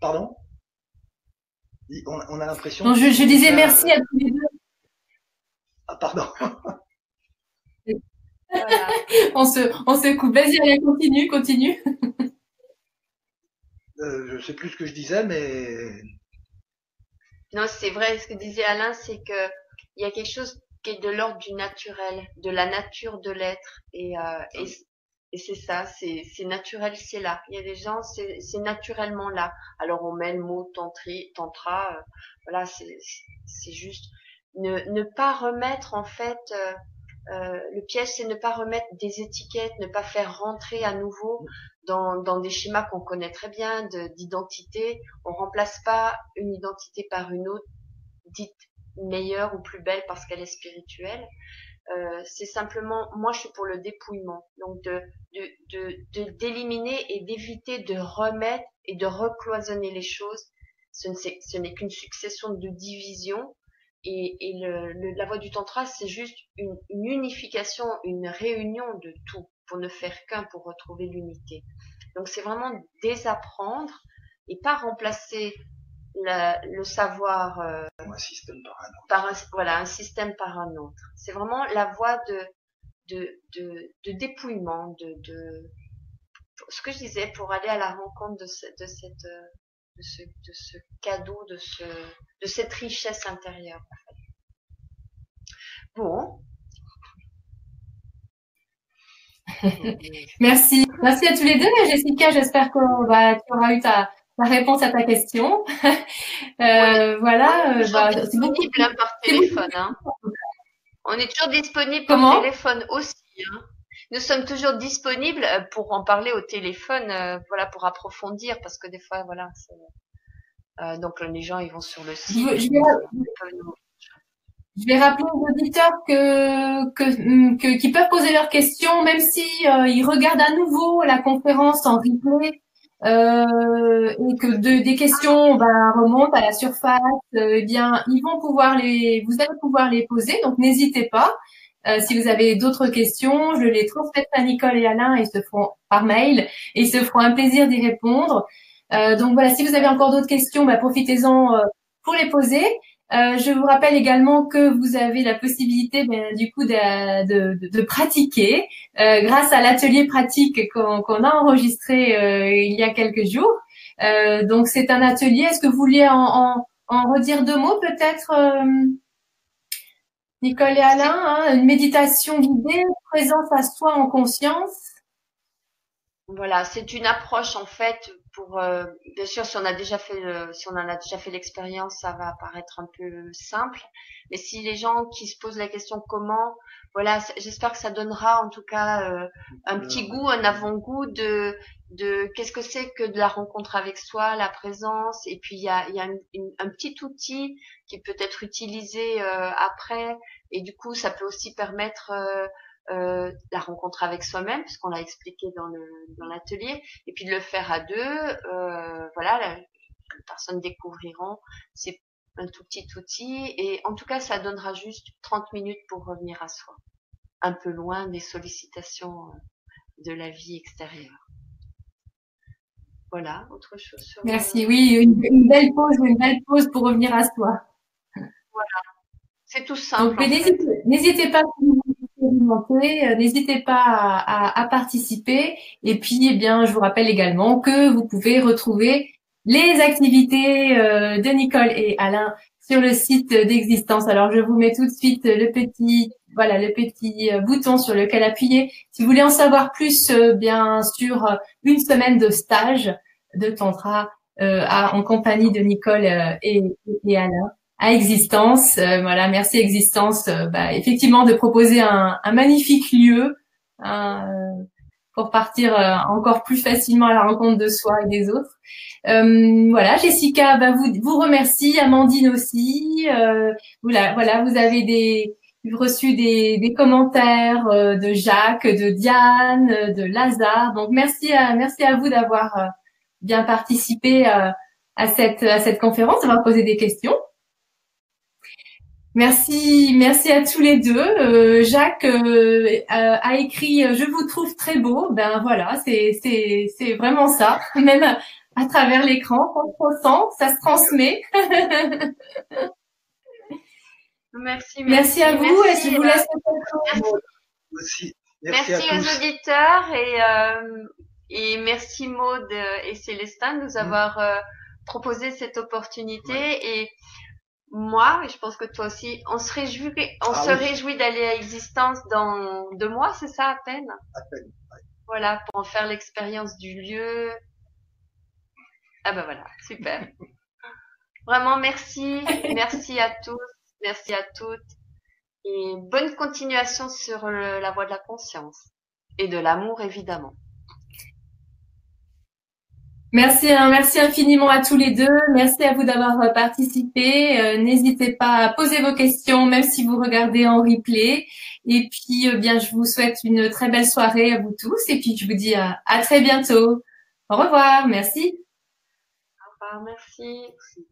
Pardon? On, on, a l'impression. Non, je, je disais merci à tous les deux. Ah, pardon. voilà. on, se, on se coupe. Vas-y, allez, continue, continue. euh, je sais plus ce que je disais, mais. Non, c'est vrai. Ce que disait Alain, c'est que il y a quelque chose qui est de l'ordre du naturel, de la nature de l'être. Et, euh, et, et c'est ça, c'est, naturel, c'est là. Il y a des gens, c'est, naturellement là. Alors on met le mot tantri, tantra, euh, voilà, c'est, juste ne, ne pas remettre en fait. Euh, euh, le piège, c'est ne pas remettre des étiquettes, ne pas faire rentrer à nouveau dans, dans des schémas qu'on connaît très bien de, d'identité. On remplace pas une identité par une autre dite meilleure ou plus belle parce qu'elle est spirituelle. Euh, c'est simplement, moi je suis pour le dépouillement, donc de d'éliminer et d'éviter de remettre et de recloisonner les choses. Ce n'est qu'une succession de divisions et, et la voie du tantra c'est juste une unification, une réunion de tout pour ne faire qu'un pour retrouver l'unité. Donc c'est vraiment désapprendre et pas remplacer la, le savoir euh, un système par un autre. Par un, voilà, un système par un autre. C'est vraiment la voie de, de, de, de dépouillement, de, de, ce que je disais, pour aller à la rencontre de, ce, de, cette, de, ce, de ce cadeau, de, ce, de cette richesse intérieure. En fait. Bon. Merci. Merci à tous les deux. Jessica, j'espère que bah, tu auras eu ta, la réponse à ta question. euh, voilà. Euh, bah, c'est disponible beaucoup... par téléphone. Hein. On est toujours disponible Comment? par téléphone aussi. Hein. nous sommes toujours disponibles pour en parler au téléphone, voilà, pour approfondir, parce que des fois, voilà, donc les gens ils vont sur le site. Je vais rappeler aux auditeurs que, que, qu'ils peuvent poser leurs questions, même si euh, ils regardent à nouveau la conférence en replay euh, et que de, des questions ben, remontent à la surface. Euh, eh bien, ils vont pouvoir les, vous allez pouvoir les poser. Donc, n'hésitez pas. Euh, si vous avez d'autres questions, je les transmets à Nicole et Alain et se feront par mail et ils se feront un plaisir d'y répondre. Euh, donc voilà, si vous avez encore d'autres questions, ben, profitez-en pour les poser. Euh, je vous rappelle également que vous avez la possibilité ben, du coup de, de, de pratiquer euh, grâce à l'atelier pratique qu'on a enregistré euh, il y a quelques jours. donc c'est un atelier. Est-ce que vous vouliez en, en, en redire deux mots peut-être, Nicole et Alain hein, Une méditation guidée, présence à soi en conscience? Voilà, c'est une approche en fait pour euh, bien sûr si on a déjà fait si on en a déjà fait l'expérience ça va paraître un peu simple. Mais si les gens qui se posent la question comment voilà j'espère que ça donnera en tout cas euh, un petit goût un avant-goût de de qu'est-ce que c'est que de la rencontre avec soi la présence. Et puis il y a, y a un petit outil qui peut être utilisé euh, après. Et du coup ça peut aussi permettre euh, la rencontre avec soi-même, puisqu'on l'a expliqué dans le dans l'atelier, et puis de le faire à deux. Euh, voilà, les personnes découvriront. C'est un tout petit outil, et en tout cas, ça donnera juste 30 minutes pour revenir à soi, un peu loin des sollicitations euh, de la vie extérieure. Voilà, autre chose. Sur Merci. Oui, une, belle pause, une belle pause pour revenir à soi. Voilà, c'est tout simple. N'hésitez pas euh, n'hésitez pas à, participer. Et puis, eh bien, je vous rappelle également que vous pouvez retrouver les activités euh, de Nicole et Alain sur le site d'existence. Alors, je vous mets tout de suite le petit, voilà, le petit euh, bouton sur lequel appuyer. Si vous voulez en savoir plus, bien sûr, une semaine de stage de tantra en compagnie de Nicole et Alain à Existence. Euh, voilà, merci Existence, euh, bah, effectivement, de proposer un, magnifique lieu hein, euh, pour partir encore plus facilement à la rencontre de soi et des autres. voilà, Jessica, bah, vous vous remercie, Amandine aussi. voilà, voilà, vous avez des reçu des, des commentaires de Jacques, de Diane, de Lazare. Donc merci à merci à vous d'avoir bien participé à cette à cette conférence, d'avoir posé des questions. Merci, merci à tous les deux. Euh, Jacques euh, a, écrit euh, "Je vous trouve très beau". Ben voilà, c'est c'est c'est vraiment ça. Même à, travers l'écran, on se ressent, ça se transmet. merci, merci, merci. à vous. Merci, je vous laisse. Merci, merci, merci aux auditeurs et et merci Maude et Célestin de nous mm. avoir proposé cette opportunité et moi, et je pense que toi aussi, on se réjouit, on ah se réjouit d'aller à Existence dans deux mois, c'est ça à peine? À peine. Voilà, pour en faire l'expérience du lieu. Ah ben voilà, super. Vraiment, merci, merci à tous, merci à toutes, et bonne continuation sur la voie de la conscience et de l'amour évidemment. Merci, hein, merci infiniment à tous les deux. Merci à vous d'avoir euh, participé. Euh, n'hésitez pas à poser vos questions, même si vous regardez en replay. Et puis, euh, bien, je vous souhaite une très belle soirée à vous tous. Et puis, je vous dis à, à très bientôt. Au revoir. Merci. Au revoir. Merci.